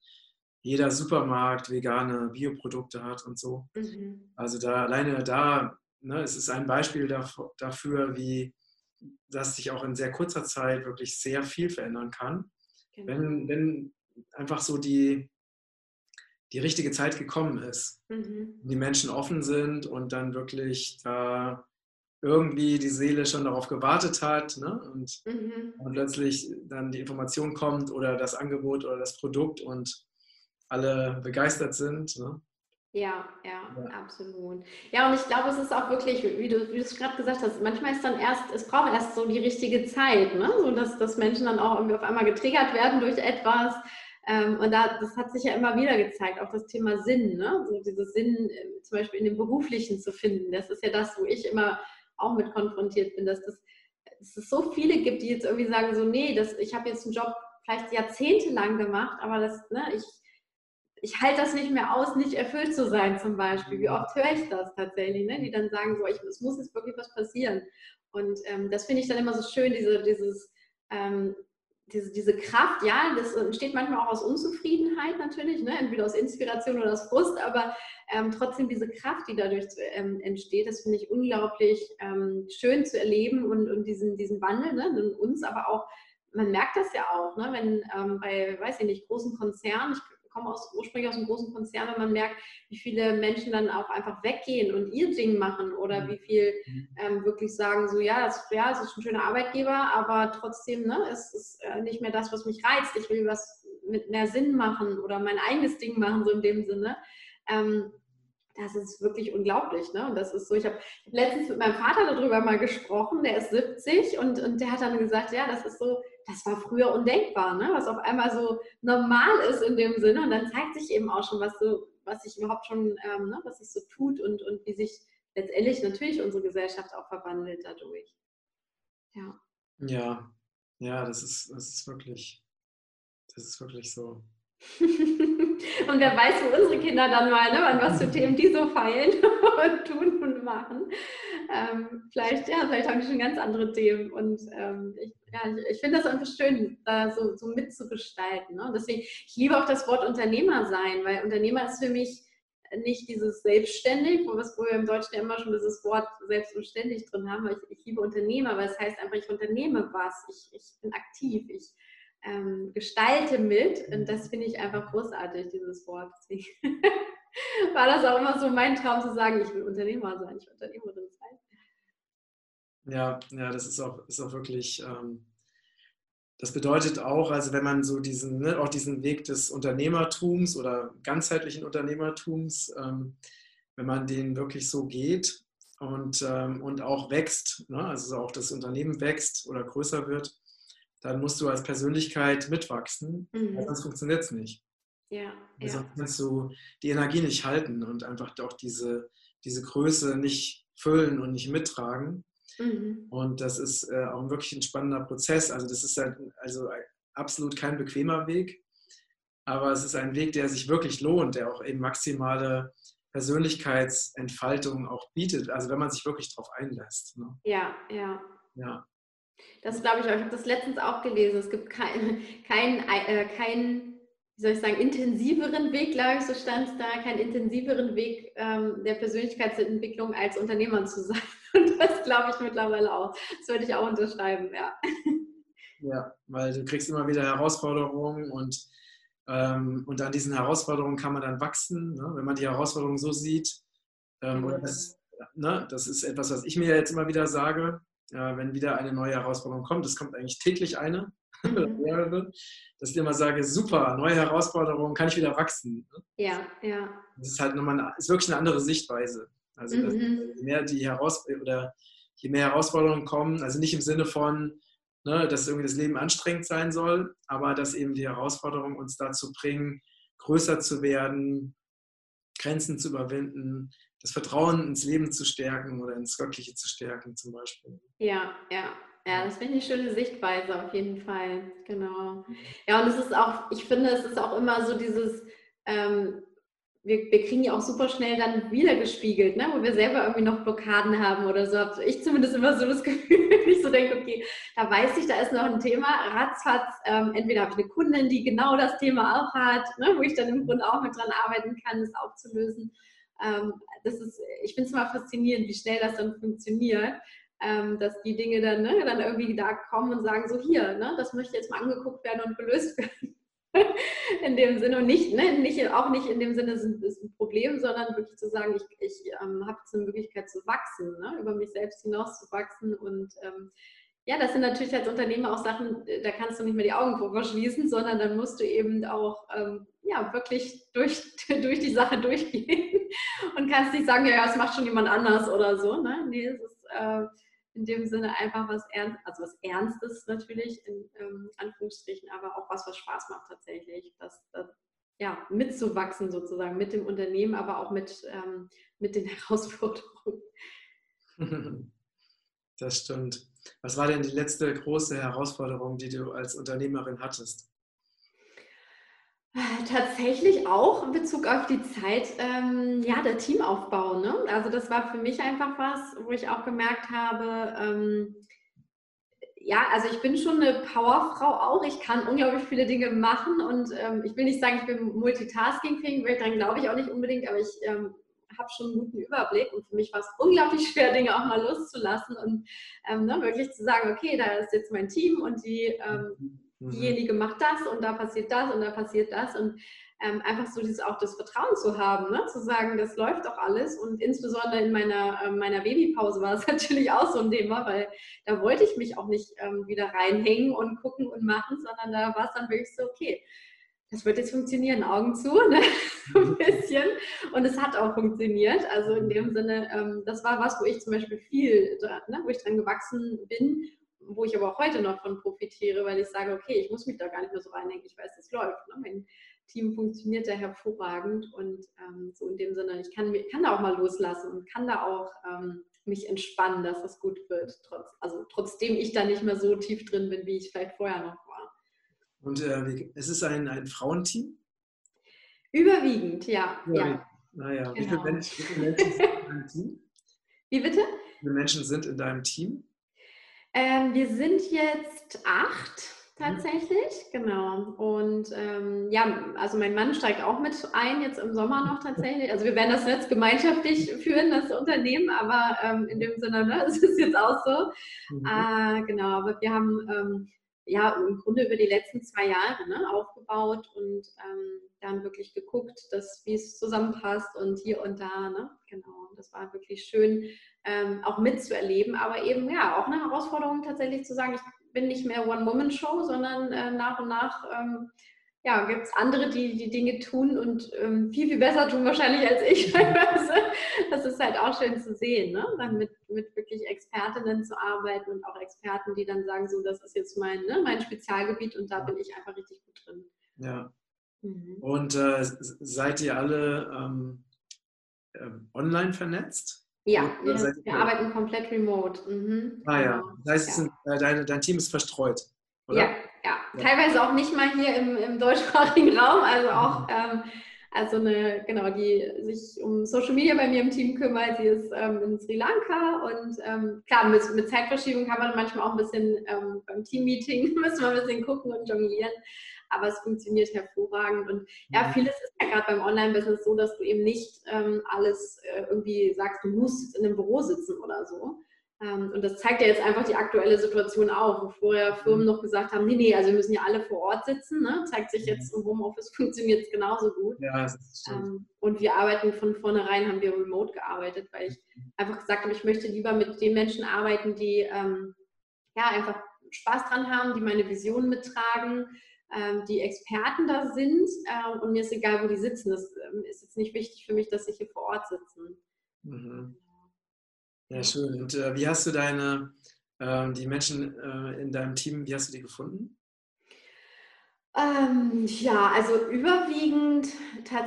jeder Supermarkt vegane Bioprodukte hat und so. Mhm. Also da alleine da, ne, es ist ein Beispiel dafür, wie das sich auch in sehr kurzer Zeit wirklich sehr viel verändern kann. Genau. Wenn, wenn einfach so die, die richtige Zeit gekommen ist, mhm. die Menschen offen sind und dann wirklich da irgendwie die Seele schon darauf gewartet hat ne? und, mhm. und plötzlich dann die Information kommt oder das Angebot oder das Produkt und alle begeistert sind. Ne? Ja, ja, ja, absolut. Ja, und ich glaube, es ist auch wirklich, wie du, wie du es gerade gesagt hast, manchmal ist dann erst, es braucht erst so die richtige Zeit, ne? so dass, dass Menschen dann auch irgendwie auf einmal getriggert werden durch etwas. Ähm, und da, das hat sich ja immer wieder gezeigt, auch das Thema Sinn, ne? so dieses Sinn äh, zum Beispiel in dem Beruflichen zu finden. Das ist ja das, wo ich immer auch mit konfrontiert bin, dass, das, dass es so viele gibt, die jetzt irgendwie sagen, so, nee, das, ich habe jetzt einen Job vielleicht jahrzehntelang gemacht, aber das, ne, ich, ich halte das nicht mehr aus, nicht erfüllt zu sein zum Beispiel. Wie oft höre ich das tatsächlich, ne? die dann sagen, so, ich, es muss jetzt wirklich was passieren. Und ähm, das finde ich dann immer so schön, diese, dieses, ähm, diese, diese Kraft, ja, das entsteht manchmal auch aus Unzufriedenheit natürlich, ne? entweder aus Inspiration oder aus Frust, aber ähm, trotzdem diese Kraft, die dadurch ähm, entsteht, das finde ich unglaublich ähm, schön zu erleben und, und diesen, diesen Wandel ne? in uns, aber auch, man merkt das ja auch, ne? wenn ähm, bei, weiß ich nicht, großen Konzernen, ich komme aus, ursprünglich aus einem großen Konzern und man merkt, wie viele Menschen dann auch einfach weggehen und ihr Ding machen oder mhm. wie viel mhm. ähm, wirklich sagen, so ja, das, ja, es ist ein schöner Arbeitgeber, aber trotzdem, ne, es ist äh, nicht mehr das, was mich reizt. Ich will was mit mehr Sinn machen oder mein eigenes Ding machen, so in dem Sinne. Ähm, das ist wirklich unglaublich. Ne? Und das ist so, ich habe hab letztens mit meinem Vater darüber mal gesprochen, der ist 70 und, und der hat dann gesagt, ja, das ist so, das war früher undenkbar, ne? was auf einmal so normal ist in dem Sinne. Und dann zeigt sich eben auch schon, was so, was sich überhaupt schon, ähm, ne, was sich so tut und, und wie sich letztendlich natürlich unsere Gesellschaft auch verwandelt dadurch. Ja. Ja, ja, das ist, das ist wirklich, das ist wirklich so. Und wer weiß, wo unsere Kinder dann mal, ne, an was für Themen die so feilen und tun und machen. Ähm, vielleicht, ja, vielleicht haben die schon ganz andere Themen. Und ähm, ich, ja, ich, ich finde das einfach schön, da so, so mitzugestalten. Ne? Deswegen, ich liebe auch das Wort Unternehmer sein, weil Unternehmer ist für mich nicht dieses selbstständig, wo wir im Deutschen ja immer schon dieses Wort selbst und ständig drin haben. Ich, ich liebe Unternehmer, weil es heißt einfach, ich unternehme was, ich, ich bin aktiv, ich ähm, gestalte mit. Und das finde ich einfach großartig, dieses Wort. Deswegen war das auch immer so mein Traum zu sagen, ich will Unternehmer sein, ich will Unternehmerin sein. Ja, ja, das ist auch, ist auch wirklich, ähm, das bedeutet auch, also wenn man so diesen, ne, auch diesen Weg des Unternehmertums oder ganzheitlichen Unternehmertums, ähm, wenn man den wirklich so geht und, ähm, und auch wächst, ne, also auch das Unternehmen wächst oder größer wird, dann musst du als Persönlichkeit mitwachsen, mhm. sonst funktioniert es nicht. Ja, ja. Sonst kannst du die Energie nicht halten und einfach auch diese, diese Größe nicht füllen und nicht mittragen. Mhm. Und das ist äh, auch wirklich ein spannender Prozess. Also das ist halt, also absolut kein bequemer Weg, aber es ist ein Weg, der sich wirklich lohnt, der auch eben maximale Persönlichkeitsentfaltung auch bietet. Also wenn man sich wirklich darauf einlässt. Ne? Ja, ja. Ja. Das glaube ich auch. Ich habe das letztens auch gelesen. Es gibt keinen kein, äh, kein, wie soll ich sagen, intensiveren Weg, glaube ich, so stand es da, keinen intensiveren Weg ähm, der Persönlichkeitsentwicklung als Unternehmer zu sein. Und das glaube ich mittlerweile auch. Das würde ich auch unterschreiben, ja. Ja, weil du kriegst immer wieder Herausforderungen und, ähm, und an diesen Herausforderungen kann man dann wachsen, ne? wenn man die Herausforderungen so sieht. Ähm, mhm. das, ne? das ist etwas, was ich mir jetzt immer wieder sage äh, wenn wieder eine neue Herausforderung kommt. Es kommt eigentlich täglich eine mhm. mehrere, dass ich immer sage, super, neue Herausforderung, kann ich wieder wachsen. Ne? Ja, ja. Das ist halt nochmal, ist wirklich eine andere Sichtweise. Also mhm. je mehr die Heraus oder je mehr Herausforderungen kommen, also nicht im Sinne von, ne, dass irgendwie das Leben anstrengend sein soll, aber dass eben die Herausforderungen uns dazu bringen, größer zu werden, Grenzen zu überwinden, das Vertrauen ins Leben zu stärken oder ins Göttliche zu stärken zum Beispiel. Ja, ja. Ja, das finde ich eine schöne Sichtweise auf jeden Fall. Genau. Ja, und es ist auch, ich finde, es ist auch immer so dieses, ähm, wir, wir kriegen ja auch super schnell dann wieder gespiegelt, ne? wo wir selber irgendwie noch Blockaden haben oder so. Habe ich zumindest immer so das Gefühl, wenn ich so denke, okay, da weiß ich, da ist noch ein Thema. Ratzfatz, ähm, entweder habe ich eine Kundin, die genau das Thema auch hat, ne? wo ich dann im Grunde auch mit dran arbeiten kann, das aufzulösen. Ähm, das ist, ich finde es immer faszinierend, wie schnell das dann funktioniert. Ähm, dass die Dinge dann, ne, dann irgendwie da kommen und sagen, so hier, ne, das möchte jetzt mal angeguckt werden und gelöst werden. in dem Sinne und nicht, ne, nicht, auch nicht in dem Sinne ist, ist ein Problem, sondern wirklich zu sagen, ich, ich ähm, habe jetzt eine Möglichkeit zu wachsen, ne, über mich selbst hinaus zu wachsen und ähm, ja, das sind natürlich als Unternehmer auch Sachen, da kannst du nicht mehr die Augen vor verschließen, sondern dann musst du eben auch ähm, ja, wirklich durch, durch die Sache durchgehen und kannst nicht sagen, ja, das macht schon jemand anders oder so. Ne? Nee, es ist äh, in dem Sinne einfach was Ernst, also was Ernstes natürlich, in ähm, Anführungsstrichen, aber auch was, was Spaß macht tatsächlich, das, das ja, mitzuwachsen sozusagen mit dem Unternehmen, aber auch mit, ähm, mit den Herausforderungen. Das stimmt. Was war denn die letzte große Herausforderung, die du als Unternehmerin hattest? Tatsächlich auch in Bezug auf die Zeit, ähm, ja, der Teamaufbau. Ne? Also das war für mich einfach was, wo ich auch gemerkt habe, ähm, ja, also ich bin schon eine Powerfrau auch. Ich kann unglaublich viele Dinge machen und ähm, ich will nicht sagen, ich bin multitaskingfähig, weil daran glaube ich auch nicht unbedingt, aber ich ähm, habe schon einen guten Überblick und für mich war es unglaublich schwer, Dinge auch mal loszulassen und ähm, ne, wirklich zu sagen, okay, da ist jetzt mein Team und die ähm, Mhm. diejenige macht das und da passiert das und da passiert das und ähm, einfach so dieses auch das Vertrauen zu haben, ne? zu sagen, das läuft doch alles und insbesondere in meiner, äh, meiner Babypause war es natürlich auch so ein Thema, weil da wollte ich mich auch nicht ähm, wieder reinhängen und gucken und machen, sondern da war es dann wirklich so, okay, das wird jetzt funktionieren, Augen zu, ne? ein bisschen. Und es hat auch funktioniert. Also in dem Sinne, ähm, das war was, wo ich zum Beispiel viel, ne, wo ich dran gewachsen bin wo ich aber auch heute noch von profitiere, weil ich sage, okay, ich muss mich da gar nicht mehr so reindenken, ich weiß, das läuft. Ne? Mein Team funktioniert da hervorragend und ähm, so in dem Sinne, ich kann, kann da auch mal loslassen und kann da auch ähm, mich entspannen, dass das gut wird, trotz, also trotzdem ich da nicht mehr so tief drin bin, wie ich vielleicht vorher noch war. Und äh, es ist ein, ein Frauenteam? Überwiegend, ja. ja. Naja, genau. wie viele Menschen sind in deinem Team? Wie bitte? Wie viele Menschen sind in deinem Team? Ähm, wir sind jetzt acht mhm. tatsächlich, genau. Und ähm, ja, also mein Mann steigt auch mit ein, jetzt im Sommer noch tatsächlich. Also wir werden das jetzt gemeinschaftlich führen, das Unternehmen, aber ähm, in dem Sinne, ne, es ist jetzt auch so. Mhm. Äh, genau, aber wir haben ähm, ja im Grunde über die letzten zwei Jahre ne, aufgebaut und ähm, dann wirklich geguckt, dass wie es zusammenpasst und hier und da, ne? Genau. Und das war wirklich schön, ähm, auch mitzuerleben, aber eben ja auch eine Herausforderung tatsächlich zu sagen, ich bin nicht mehr One-Woman-Show, sondern äh, nach und nach ähm, ja, gibt es andere, die die Dinge tun und ähm, viel, viel besser tun wahrscheinlich als ich das ist halt auch schön zu sehen, ne? dann mit, mit wirklich Expertinnen zu arbeiten und auch Experten, die dann sagen, so, das ist jetzt mein, ne, mein Spezialgebiet und da bin ich einfach richtig gut drin. Ja. Mhm. Und äh, seid ihr alle ähm, äh, online vernetzt? Ja, wir, wir arbeiten komplett remote. Mhm. Ah ja, genau. das heißt, ja. Sind, äh, dein, dein Team ist verstreut, oder? Ja, ja. Teilweise auch nicht mal hier im, im deutschsprachigen Raum, also auch ähm, also eine, genau, die sich um Social Media bei mir im Team kümmert, sie ist ähm, in Sri Lanka und ähm, klar, mit, mit, Zeitverschiebung kann man manchmal auch ein bisschen ähm, beim Teammeeting müssen wir ein bisschen gucken und jonglieren aber es funktioniert hervorragend. Und ja, mhm. vieles ist ja gerade beim Online-Business so, dass du eben nicht ähm, alles äh, irgendwie sagst, du musst in einem Büro sitzen oder so. Ähm, und das zeigt ja jetzt einfach die aktuelle Situation auch, wo vorher Firmen mhm. noch gesagt haben, nee, nee, also wir müssen ja alle vor Ort sitzen. Ne? Zeigt sich jetzt mhm. im Homeoffice funktioniert es genauso gut. Ja, das ähm, und wir arbeiten von vornherein, haben wir remote gearbeitet, weil ich einfach gesagt habe, ich möchte lieber mit den Menschen arbeiten, die ähm, ja einfach Spaß dran haben, die meine Vision mittragen, die Experten da sind ähm, und mir ist egal, wo die sitzen. Das ähm, ist jetzt nicht wichtig für mich, dass sie hier vor Ort sitzen. Mhm. Ja, schön. Und äh, wie hast du deine, äh, die Menschen äh, in deinem Team, wie hast du die gefunden? Ähm, ja, also überwiegend,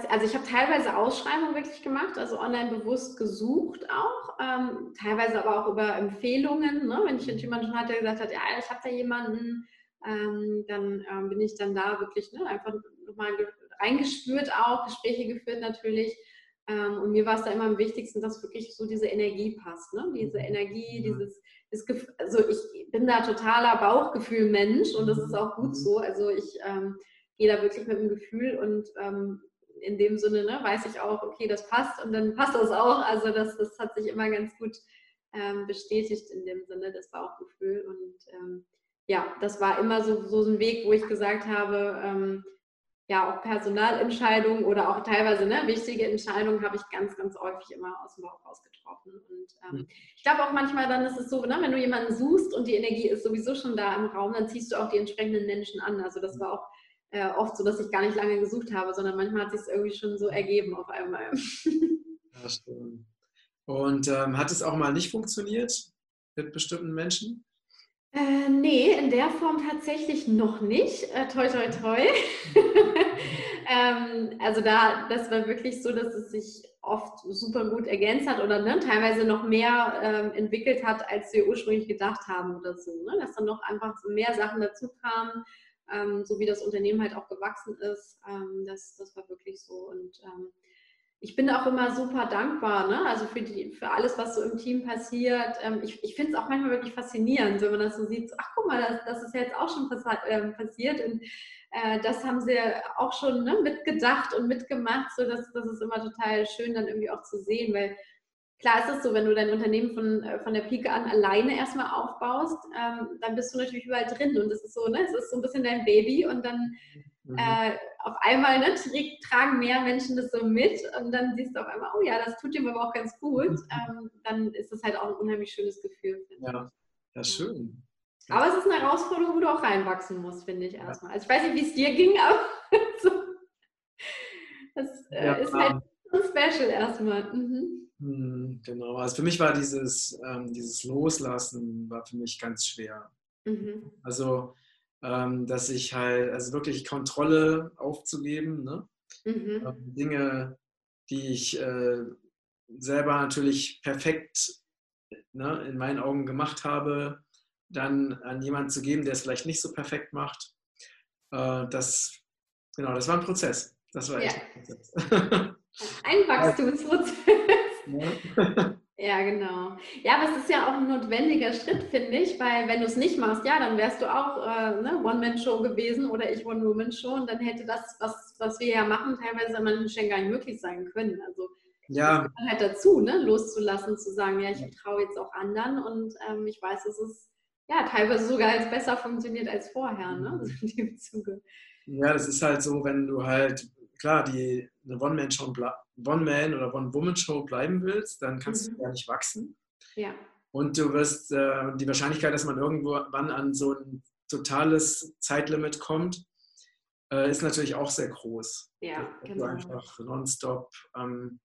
also ich habe teilweise Ausschreibungen wirklich gemacht, also online bewusst gesucht auch, ähm, teilweise aber auch über Empfehlungen, ne? wenn ich jemanden hatte, der gesagt hat, ja, ich habe da jemanden, ähm, dann ähm, bin ich dann da wirklich ne, einfach nochmal reingespürt auch, Gespräche geführt natürlich. Ähm, und mir war es da immer am wichtigsten, dass wirklich so diese Energie passt. Ne? Diese mhm. Energie, mhm. dieses, dieses also ich bin da totaler Bauchgefühl-Mensch und das ist auch gut mhm. so. Also ich ähm, gehe da wirklich mit dem Gefühl und ähm, in dem Sinne ne, weiß ich auch, okay, das passt und dann passt das auch. Also das, das hat sich immer ganz gut ähm, bestätigt in dem Sinne, das Bauchgefühl. Und ja, das war immer so, so ein Weg, wo ich gesagt habe, ähm, ja, auch Personalentscheidungen oder auch teilweise ne, wichtige Entscheidungen habe ich ganz, ganz häufig immer aus dem Bauch raus getroffen. Und ähm, mhm. ich glaube auch manchmal dann ist es so, ne, wenn du jemanden suchst und die Energie ist sowieso schon da im Raum, dann ziehst du auch die entsprechenden Menschen an. Also das war auch äh, oft so, dass ich gar nicht lange gesucht habe, sondern manchmal hat es sich irgendwie schon so ergeben auf einmal. Ja, stimmt. Und ähm, hat es auch mal nicht funktioniert mit bestimmten Menschen? Äh, nee, in der Form tatsächlich noch nicht. Äh, toi, toi, toi. ähm, also da, das war wirklich so, dass es sich oft super gut ergänzt hat oder ne, teilweise noch mehr ähm, entwickelt hat, als wir ursprünglich gedacht haben oder so. Ne? Dass dann noch einfach mehr Sachen dazu kamen, ähm, so wie das Unternehmen halt auch gewachsen ist. Ähm, das, das war wirklich so. Und ähm, ich bin auch immer super dankbar, ne? also für, die, für alles, was so im Team passiert. Ähm, ich ich finde es auch manchmal wirklich faszinierend, wenn man das so sieht, so, ach guck mal, das, das ist jetzt auch schon pass äh, passiert. Und äh, das haben sie auch schon ne, mitgedacht und mitgemacht, so dass das ist immer total schön dann irgendwie auch zu sehen, weil klar ist es so, wenn du dein Unternehmen von, äh, von der Pike an alleine erstmal aufbaust, ähm, dann bist du natürlich überall drin. Und es ist so, ne, es ist so ein bisschen dein Baby und dann Mhm. Äh, auf einmal ne, tragen mehr Menschen das so mit und dann siehst du auf einmal, oh ja, das tut dem aber auch ganz gut. Mhm. Ähm, dann ist das halt auch ein unheimlich schönes Gefühl. Ja, ja, schön. Aber es ist eine Herausforderung, wo du auch reinwachsen musst, finde ich erstmal. Also ich weiß nicht, wie es dir ging, aber so, das äh, ja, ist halt so special erstmal. Mhm. mhm. Genau, also für mich war dieses, ähm, dieses Loslassen war für mich ganz schwer. Mhm. Also ähm, dass ich halt, also wirklich Kontrolle aufzugeben, ne? Mhm. Ähm, Dinge, die ich äh, selber natürlich perfekt ne, in meinen Augen gemacht habe, dann an jemanden zu geben, der es vielleicht nicht so perfekt macht. Äh, das, genau, das war ein Prozess. Das war echt ja. ein Prozess. Ein Wachstumsprozess. Ja. Ja, genau. Ja, aber es ist ja auch ein notwendiger Schritt, finde ich, weil wenn du es nicht machst, ja, dann wärst du auch äh, ne, One-Man-Show gewesen oder ich One-Woman-Show und dann hätte das, was, was wir ja machen, teilweise an manchen Stellen gar nicht möglich sein können. Also ja. halt dazu, ne, loszulassen, zu sagen, ja, ich vertraue jetzt auch anderen und ähm, ich weiß, dass es ja teilweise sogar jetzt besser funktioniert als vorher, ne, mhm. in dem Zuge. Ja, das ist halt so, wenn du halt, klar, die eine One-Man-Show One-Man- oder One-Woman-Show bleiben willst, dann kannst mhm. du gar nicht wachsen. Ja. Und du wirst, äh, die Wahrscheinlichkeit, dass man irgendwann an so ein totales Zeitlimit kommt, äh, ist natürlich auch sehr groß. Ja, dass genau. du einfach nonstop ähm,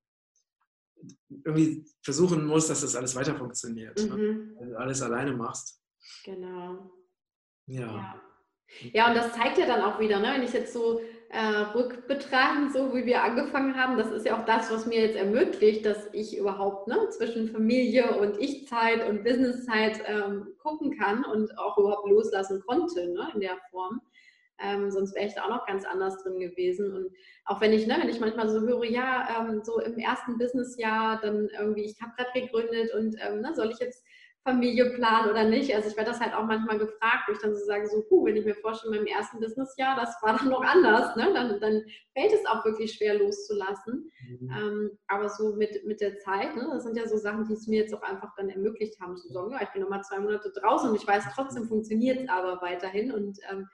irgendwie versuchen musst, dass das alles weiter funktioniert. Ne? Mhm. Ne? Wenn du alles alleine machst. Genau. Ja. ja. Ja, und das zeigt ja dann auch wieder, ne? wenn ich jetzt so äh, rückbetragen, so wie wir angefangen haben, das ist ja auch das, was mir jetzt ermöglicht, dass ich überhaupt ne, zwischen Familie und Ich-Zeit und Business-Zeit ähm, gucken kann und auch überhaupt loslassen konnte ne, in der Form. Ähm, sonst wäre ich da auch noch ganz anders drin gewesen. Und auch wenn ich, ne, wenn ich manchmal so höre, ja, ähm, so im ersten Businessjahr, dann irgendwie, ich habe gerade gegründet und ähm, ne, soll ich jetzt Familie planen oder nicht. Also ich werde das halt auch manchmal gefragt, wo ich dann so sage, so, puh, wenn ich mir vorstelle, meinem ersten Businessjahr, das war dann noch anders, ne? dann, dann fällt es auch wirklich schwer loszulassen. Mhm. Ähm, aber so mit, mit der Zeit, ne? das sind ja so Sachen, die es mir jetzt auch einfach dann ermöglicht haben, zu sagen, ja, ich bin noch mal zwei Monate draußen und ich weiß, trotzdem funktioniert es aber weiterhin und ähm,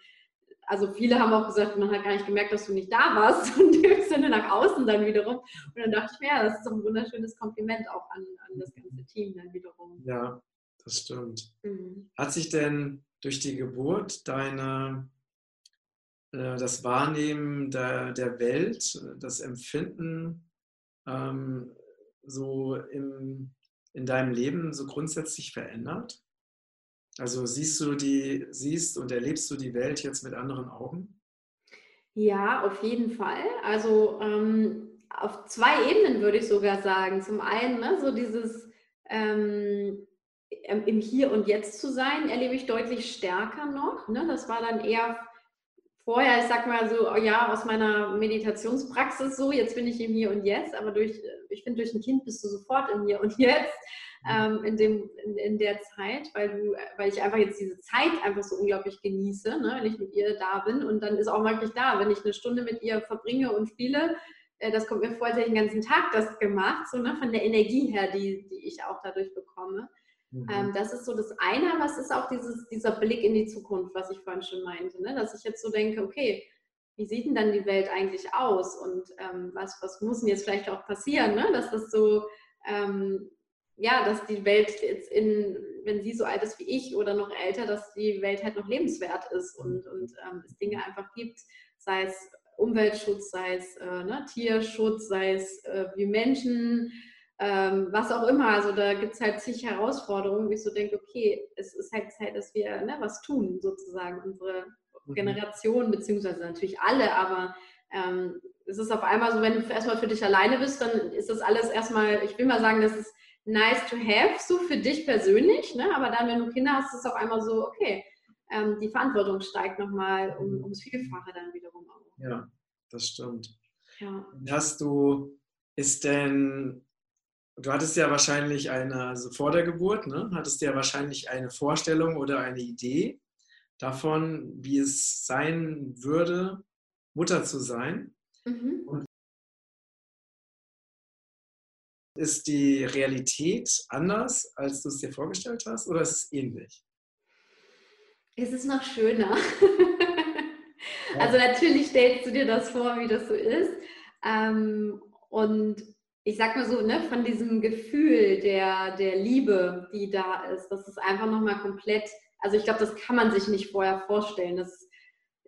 also viele haben auch gesagt, man hat gar nicht gemerkt, dass du nicht da warst und im Sinne nach außen dann wiederum. Und dann dachte ich mir, ja, das ist doch ein wunderschönes Kompliment auch an, an das ganze Team dann wiederum. Ja, das stimmt. Mhm. Hat sich denn durch die Geburt deine, äh, das Wahrnehmen der, der Welt, das Empfinden ähm, so im, in deinem Leben so grundsätzlich verändert? Also siehst du die, siehst und erlebst du die Welt jetzt mit anderen Augen? Ja, auf jeden Fall. Also ähm, auf zwei Ebenen würde ich sogar sagen. Zum einen ne, so dieses ähm, im Hier und Jetzt zu sein, erlebe ich deutlich stärker noch. Ne? Das war dann eher vorher, ich sag mal so, oh ja, aus meiner Meditationspraxis so, jetzt bin ich im Hier und Jetzt, aber durch, ich finde, durch ein Kind bist du sofort im Hier und Jetzt. Ähm, in, dem, in, in, der Zeit, weil, du, weil ich einfach jetzt diese Zeit einfach so unglaublich genieße, ne, wenn ich mit ihr da bin. Und dann ist auch wirklich da, wenn ich eine Stunde mit ihr verbringe und spiele, äh, das kommt mir vor, als hätte ich den ganzen Tag das gemacht, so ne, von der Energie her, die, die ich auch dadurch bekomme. Mhm. Ähm, das ist so das eine, aber es ist auch dieses, dieser Blick in die Zukunft, was ich vorhin schon meinte, ne? dass ich jetzt so denke, okay, wie sieht denn dann die Welt eigentlich aus und ähm, was, was muss denn jetzt vielleicht auch passieren, ne? dass das so, ähm, ja, dass die Welt jetzt in, wenn sie so alt ist wie ich oder noch älter, dass die Welt halt noch lebenswert ist und, und ähm, es Dinge einfach gibt, sei es Umweltschutz, sei es äh, ne, Tierschutz, sei es äh, wie Menschen, ähm, was auch immer. Also da gibt es halt zig Herausforderungen, wo ich so denke, okay, es ist halt Zeit, dass wir ne, was tun, sozusagen, unsere mhm. Generation, beziehungsweise natürlich alle, aber ähm, es ist auf einmal so, wenn du erstmal für dich alleine bist, dann ist das alles erstmal, ich will mal sagen, das ist nice to have, so für dich persönlich, ne? aber dann, wenn du Kinder hast, ist es auf einmal so, okay, ähm, die Verantwortung steigt nochmal um, ums Vielfache dann wiederum auch. Ja, das stimmt. Ja. Hast du, ist denn Du hattest ja wahrscheinlich eine, also vor der Geburt, ne, hattest ja wahrscheinlich eine Vorstellung oder eine Idee davon, wie es sein würde, Mutter zu sein. Mhm. Und ist die Realität anders, als du es dir vorgestellt hast, oder ist es ähnlich? Es ist noch schöner. also natürlich stellst du dir das vor, wie das so ist. Ähm, und ich sag mal so, ne, von diesem Gefühl der, der Liebe, die da ist, das ist einfach nochmal komplett, also ich glaube, das kann man sich nicht vorher vorstellen. Das,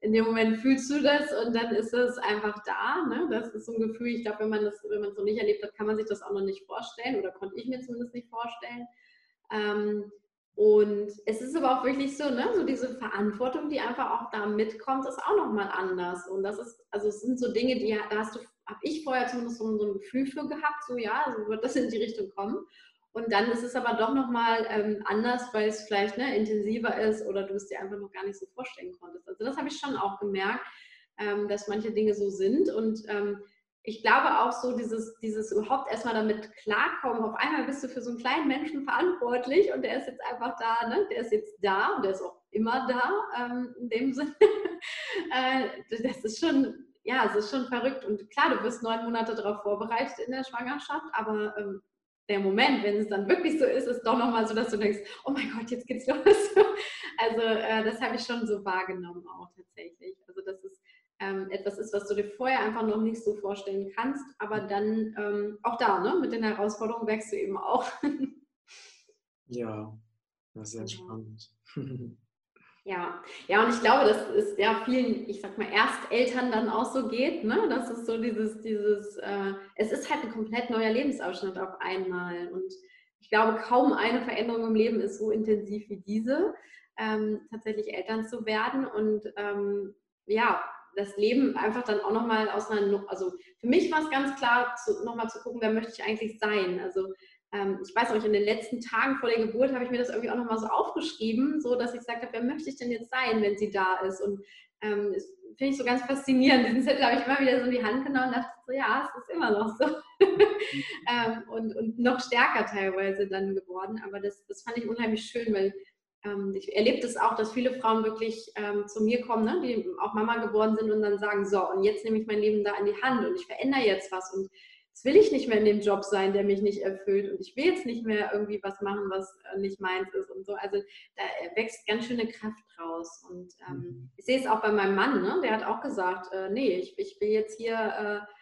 in dem Moment fühlst du das und dann ist es einfach da. Ne? Das ist so ein Gefühl, ich glaube, wenn man das, wenn man es noch nicht erlebt hat, kann man sich das auch noch nicht vorstellen oder konnte ich mir zumindest nicht vorstellen. Ähm, und es ist aber auch wirklich so, ne, so diese Verantwortung, die einfach auch da mitkommt, ist auch nochmal anders. Und das ist, also es sind so Dinge, die da hast du habe ich vorher zumindest so, ein Gefühl für gehabt, so ja, so wird das in die Richtung kommen. Und dann ist es aber doch nochmal ähm, anders, weil es vielleicht ne, intensiver ist oder du es dir einfach noch gar nicht so vorstellen konntest. Also das habe ich schon auch gemerkt, ähm, dass manche Dinge so sind. Und ähm, ich glaube auch so, dieses, dieses überhaupt erstmal damit klarkommen, auf einmal bist du für so einen kleinen Menschen verantwortlich und der ist jetzt einfach da, ne? der ist jetzt da und der ist auch immer da, ähm, in dem Sinne. äh, das ist schon ja, es ist schon verrückt. Und klar, du wirst neun Monate darauf vorbereitet in der Schwangerschaft, aber ähm, der Moment, wenn es dann wirklich so ist, ist doch nochmal so, dass du denkst, oh mein Gott, jetzt geht's los. also äh, das habe ich schon so wahrgenommen auch tatsächlich. Also dass es ähm, etwas ist, was du dir vorher einfach noch nicht so vorstellen kannst, aber dann ähm, auch da, ne, mit den Herausforderungen wächst du eben auch. ja, das ist sehr spannend. Ja, ja, und ich glaube, dass es ja vielen, ich sag mal, Ersteltern dann auch so geht, ne? Das ist so dieses, dieses, äh, es ist halt ein komplett neuer Lebensabschnitt auf einmal. Und ich glaube, kaum eine Veränderung im Leben ist so intensiv wie diese, ähm, tatsächlich Eltern zu werden. Und ähm, ja, das Leben einfach dann auch nochmal aus einer, also für mich war es ganz klar, nochmal zu gucken, wer möchte ich eigentlich sein. Also ähm, ich weiß auch, in den letzten Tagen vor der Geburt habe ich mir das irgendwie auch nochmal so aufgeschrieben, so dass ich gesagt habe, wer möchte ich denn jetzt sein, wenn sie da ist? Und ähm, das finde ich so ganz faszinierend. Diesen Zettel habe ich immer wieder so in die Hand genommen und dachte so, ja, es ist immer noch so. ähm, und, und noch stärker teilweise dann geworden. Aber das, das fand ich unheimlich schön, weil ähm, ich erlebe das auch, dass viele Frauen wirklich ähm, zu mir kommen, ne, die auch Mama geworden sind und dann sagen, so, und jetzt nehme ich mein Leben da in die Hand und ich verändere jetzt was und jetzt will ich nicht mehr in dem Job sein, der mich nicht erfüllt und ich will jetzt nicht mehr irgendwie was machen, was äh, nicht meins ist und so. Also da wächst ganz schöne Kraft raus. Und ähm, mhm. ich sehe es auch bei meinem Mann, ne? der hat auch gesagt, äh, nee, ich, ich will jetzt hier äh,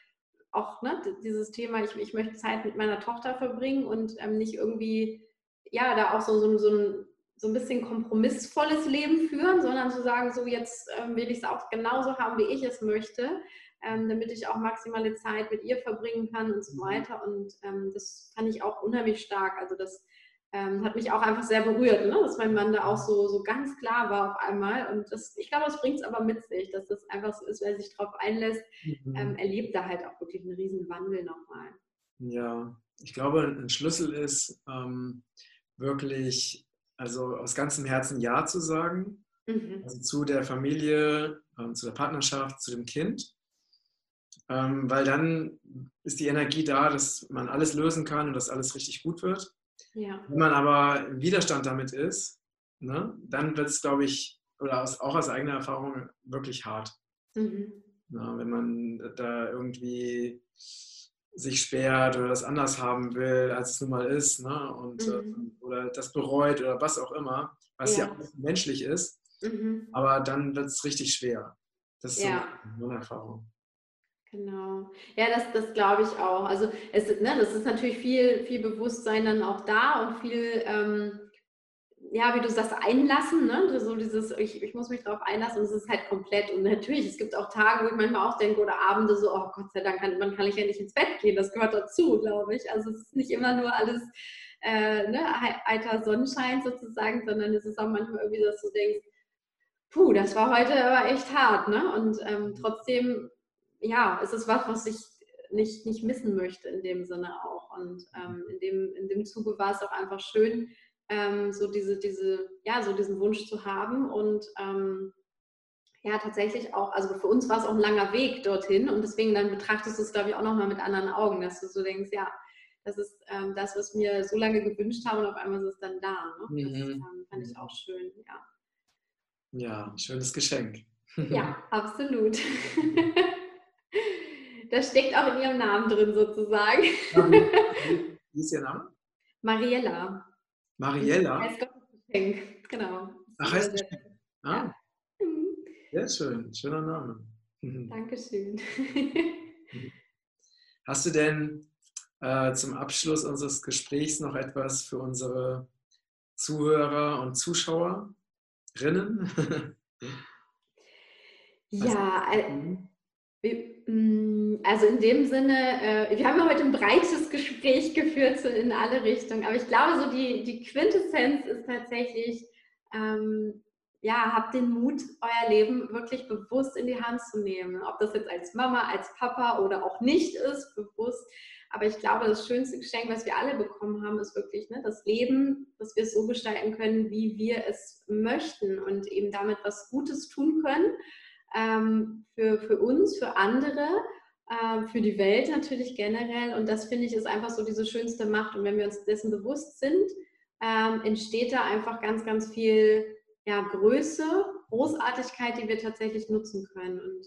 auch ne, dieses Thema, ich, ich möchte Zeit mit meiner Tochter verbringen und ähm, nicht irgendwie, ja, da auch so, so, so ein so ein bisschen kompromissvolles Leben führen, sondern zu sagen, so jetzt ähm, will ich es auch genauso haben, wie ich es möchte ähm, damit ich auch maximale Zeit mit ihr verbringen kann und so mhm. weiter. Und ähm, das fand ich auch unheimlich stark. Also das ähm, hat mich auch einfach sehr berührt, ne? dass mein Mann da auch so, so ganz klar war auf einmal. Und das, ich glaube, das bringt es aber mit sich, dass das einfach so ist, wer sich darauf einlässt, mhm. Ähm, erlebt da halt auch wirklich einen riesen Wandel nochmal. Ja, ich glaube, ein Schlüssel ist ähm, wirklich, also aus ganzem Herzen Ja zu sagen. Mhm. Also zu der Familie, ähm, zu der Partnerschaft, zu dem Kind. Ähm, weil dann ist die Energie da, dass man alles lösen kann und dass alles richtig gut wird. Ja. Wenn man aber im Widerstand damit ist, ne, dann wird es, glaube ich, oder aus, auch aus eigener Erfahrung wirklich hart. Mhm. Ja, wenn man da irgendwie sich sperrt oder das anders haben will, als es nun mal ist, ne? und, mhm. äh, oder das bereut oder was auch immer, was ja, ja auch menschlich ist, mhm. aber dann wird es richtig schwer. Das ist ja. so eine Erfahrung. Genau. Ja, das, das glaube ich auch. Also es, ne, das ist natürlich viel, viel Bewusstsein dann auch da und viel, ähm, ja, wie du sagst, einlassen, ne? So dieses, ich, ich muss mich darauf einlassen und es ist halt komplett. Und natürlich, es gibt auch Tage, wo ich manchmal auch denke, oder Abende so, oh Gott sei Dank, kann, man kann ich ja nicht ins Bett gehen. Das gehört dazu, glaube ich. Also es ist nicht immer nur alles äh, ne, alter Sonnenschein sozusagen, sondern es ist auch manchmal irgendwie, dass du denkst, puh, das war heute aber echt hart, ne? Und ähm, trotzdem ja, es ist was, was ich nicht, nicht missen möchte in dem Sinne auch. Und ähm, in, dem, in dem Zuge war es auch einfach schön, ähm, so diese, diese, ja, so diesen Wunsch zu haben. Und ähm, ja, tatsächlich auch, also für uns war es auch ein langer Weg dorthin und deswegen dann betrachtest du es, glaube ich, auch nochmal mit anderen Augen, dass du so denkst, ja, das ist ähm, das, was mir so lange gewünscht habe und auf einmal ist es dann da. Ne? Das mhm. ähm, fand ich auch schön, ja. Ja, schönes Geschenk. Ja, absolut. Das steckt auch in ihrem Namen drin sozusagen. Wie ist ihr Name? Mariella. Mariella? Heißt Gottesgeschenk, genau. Ach, heißt Geschenk. Ah. Ja. Sehr schön, schöner Name. Dankeschön. Hast du denn äh, zum Abschluss unseres Gesprächs noch etwas für unsere Zuhörer und Zuschauerinnen? ja, Mm, also in dem Sinne, äh, wir haben ja heute ein breites Gespräch geführt in alle Richtungen, aber ich glaube, so die, die Quintessenz ist tatsächlich, ähm, ja, habt den Mut, euer Leben wirklich bewusst in die Hand zu nehmen. Ob das jetzt als Mama, als Papa oder auch nicht ist, bewusst. Aber ich glaube, das schönste Geschenk, was wir alle bekommen haben, ist wirklich ne, das Leben, dass wir es so gestalten können, wie wir es möchten und eben damit was Gutes tun können ähm, für, für uns, für andere, äh, für die Welt natürlich generell. Und das finde ich ist einfach so diese schönste Macht. Und wenn wir uns dessen bewusst sind, ähm, entsteht da einfach ganz, ganz viel ja, Größe, Großartigkeit, die wir tatsächlich nutzen können. Und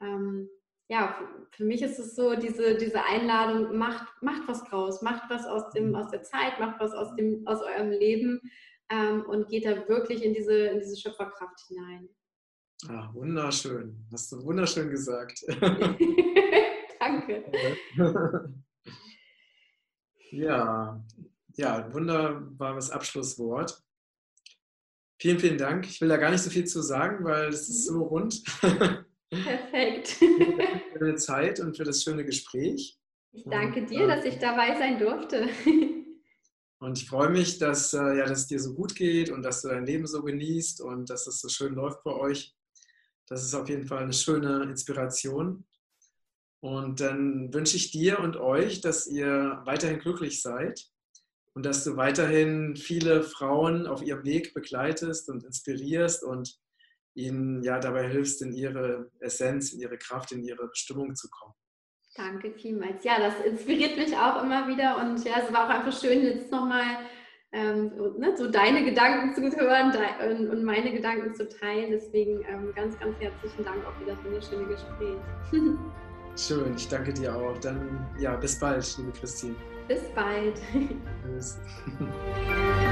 ähm, ja, für, mich ist es so, diese, diese Einladung, macht, macht was draus, macht was aus, dem, aus der Zeit, macht was aus, dem, aus eurem Leben ähm, und geht da wirklich in diese, in diese Schöpferkraft hinein. Ah, wunderschön. Hast du wunderschön gesagt. Danke. ja, ja, wunderbares Abschlusswort. Vielen, vielen Dank. Ich will da gar nicht so viel zu sagen, weil es ist so rund. Perfekt. für deine Zeit und für das schöne Gespräch. Ich danke und, dir, äh, dass ich dabei sein durfte. Und ich freue mich, dass, äh, ja, dass es dir so gut geht und dass du dein Leben so genießt und dass es so schön läuft bei euch. Das ist auf jeden Fall eine schöne Inspiration. Und dann wünsche ich dir und euch, dass ihr weiterhin glücklich seid und dass du weiterhin viele Frauen auf ihrem Weg begleitest und inspirierst und ihnen ja dabei hilfst, in ihre Essenz, in ihre Kraft, in ihre Bestimmung zu kommen. Danke vielmals. Ja, das inspiriert mich auch immer wieder und ja, es war auch einfach schön, jetzt nochmal ähm, ne, so deine Gedanken zu hören und, und, meine Gedanken zu teilen. Deswegen ähm, ganz, ganz herzlichen Dank auch wieder für das schöne Gespräch. Schön, ich danke dir auch. Dann ja, bis bald, liebe Christine. Bis bald. Tschüss.